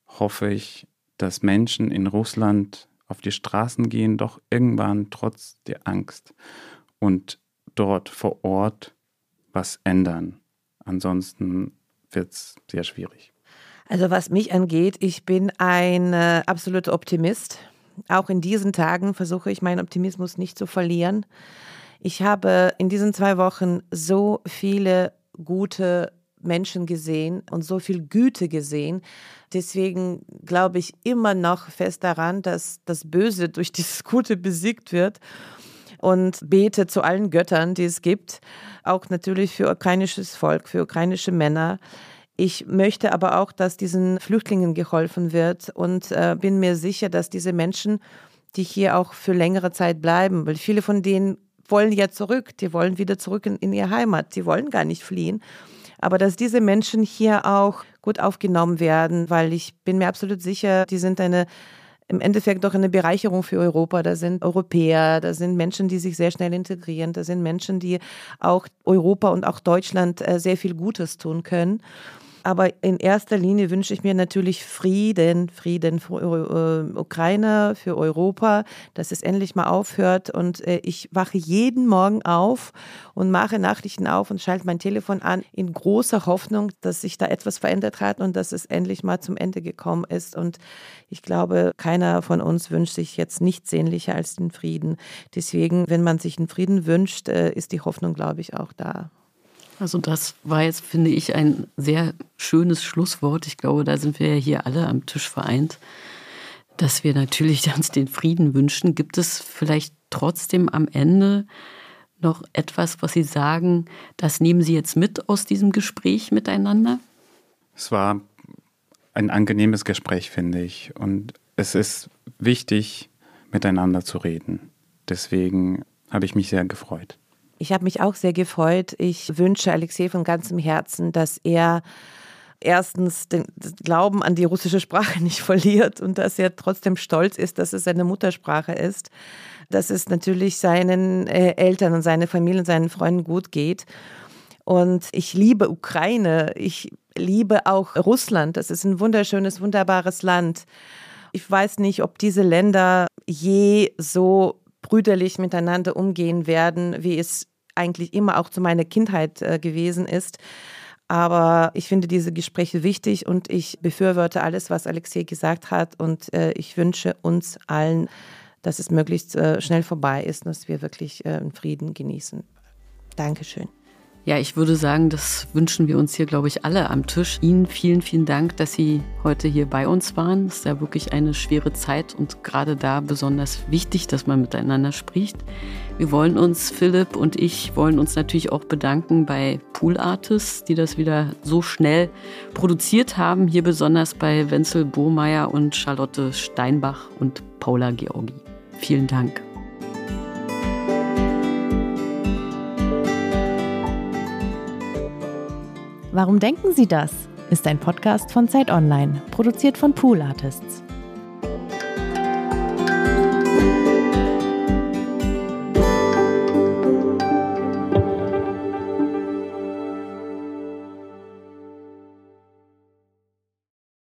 hoffe ich, dass Menschen in Russland auf die Straßen gehen, doch irgendwann trotz der Angst und dort vor Ort was ändern. Ansonsten wird es sehr schwierig. Also was mich angeht, ich bin ein äh, absoluter Optimist. Auch in diesen Tagen versuche ich meinen Optimismus nicht zu verlieren. Ich habe in diesen zwei Wochen so viele gute Menschen gesehen und so viel Güte gesehen. Deswegen glaube ich immer noch fest daran, dass das Böse durch [laughs] dieses Gute besiegt wird und bete zu allen Göttern, die es gibt, auch natürlich für ukrainisches Volk, für ukrainische Männer. Ich möchte aber auch, dass diesen Flüchtlingen geholfen wird und äh, bin mir sicher, dass diese Menschen, die hier auch für längere Zeit bleiben, weil viele von denen wollen ja zurück, die wollen wieder zurück in, in ihre Heimat, die wollen gar nicht fliehen aber dass diese Menschen hier auch gut aufgenommen werden, weil ich bin mir absolut sicher, die sind eine im Endeffekt doch eine Bereicherung für Europa. Da sind Europäer, da sind Menschen, die sich sehr schnell integrieren, da sind Menschen, die auch Europa und auch Deutschland äh, sehr viel Gutes tun können. Aber in erster Linie wünsche ich mir natürlich Frieden, Frieden für äh, Ukraine, für Europa, dass es endlich mal aufhört. Und äh, ich wache jeden Morgen auf und mache Nachrichten auf und schalte mein Telefon an in großer Hoffnung, dass sich da etwas verändert hat und dass es endlich mal zum Ende gekommen ist. Und ich glaube, keiner von uns wünscht sich jetzt nichts sehnlicher als den Frieden. Deswegen, wenn man sich einen Frieden wünscht, äh, ist die Hoffnung, glaube ich, auch da. Also das war jetzt, finde ich, ein sehr schönes Schlusswort. Ich glaube, da sind wir ja hier alle am Tisch vereint, dass wir natürlich [laughs] uns den Frieden wünschen. Gibt es vielleicht trotzdem am Ende noch etwas, was Sie sagen, das nehmen Sie jetzt mit aus diesem Gespräch miteinander? Es war ein angenehmes Gespräch, finde ich. Und es ist wichtig, miteinander zu reden. Deswegen habe ich mich sehr gefreut. Ich habe mich auch sehr gefreut. Ich wünsche Alexei von ganzem Herzen, dass er erstens den Glauben an die russische Sprache [laughs] nicht verliert und dass er trotzdem stolz ist, dass es seine Muttersprache ist, dass es natürlich seinen äh, Eltern und seiner Familie und seinen Freunden gut geht. Und ich liebe Ukraine, ich liebe auch Russland. Das ist ein wunderschönes, wunderbares Land. Ich weiß nicht, ob diese Länder je so brüderlich miteinander umgehen werden, wie es eigentlich immer auch zu meiner Kindheit äh, gewesen ist. Aber ich finde diese Gespräche wichtig und ich befürworte alles, was Alexei gesagt hat. Und äh, ich wünsche uns allen, dass es möglichst äh, schnell vorbei ist und dass wir wirklich Frieden genießen. Dankeschön. Ja, ich würde sagen, das wünschen wir uns hier, glaube ich, alle am Tisch. Ihnen vielen, vielen Dank, dass Sie heute hier bei uns waren. Es ist ja wirklich eine schwere Zeit und gerade da besonders wichtig, dass man miteinander spricht. Wir wollen uns, Philipp und ich, wollen uns natürlich auch bedanken bei Pool Artists, die das wieder so schnell produziert haben. Hier besonders bei Wenzel Bohmeier und Charlotte Steinbach und Paula Georgi. Vielen Dank. Warum denken Sie das? ist ein Podcast von Zeit Online, produziert von Pool Artists.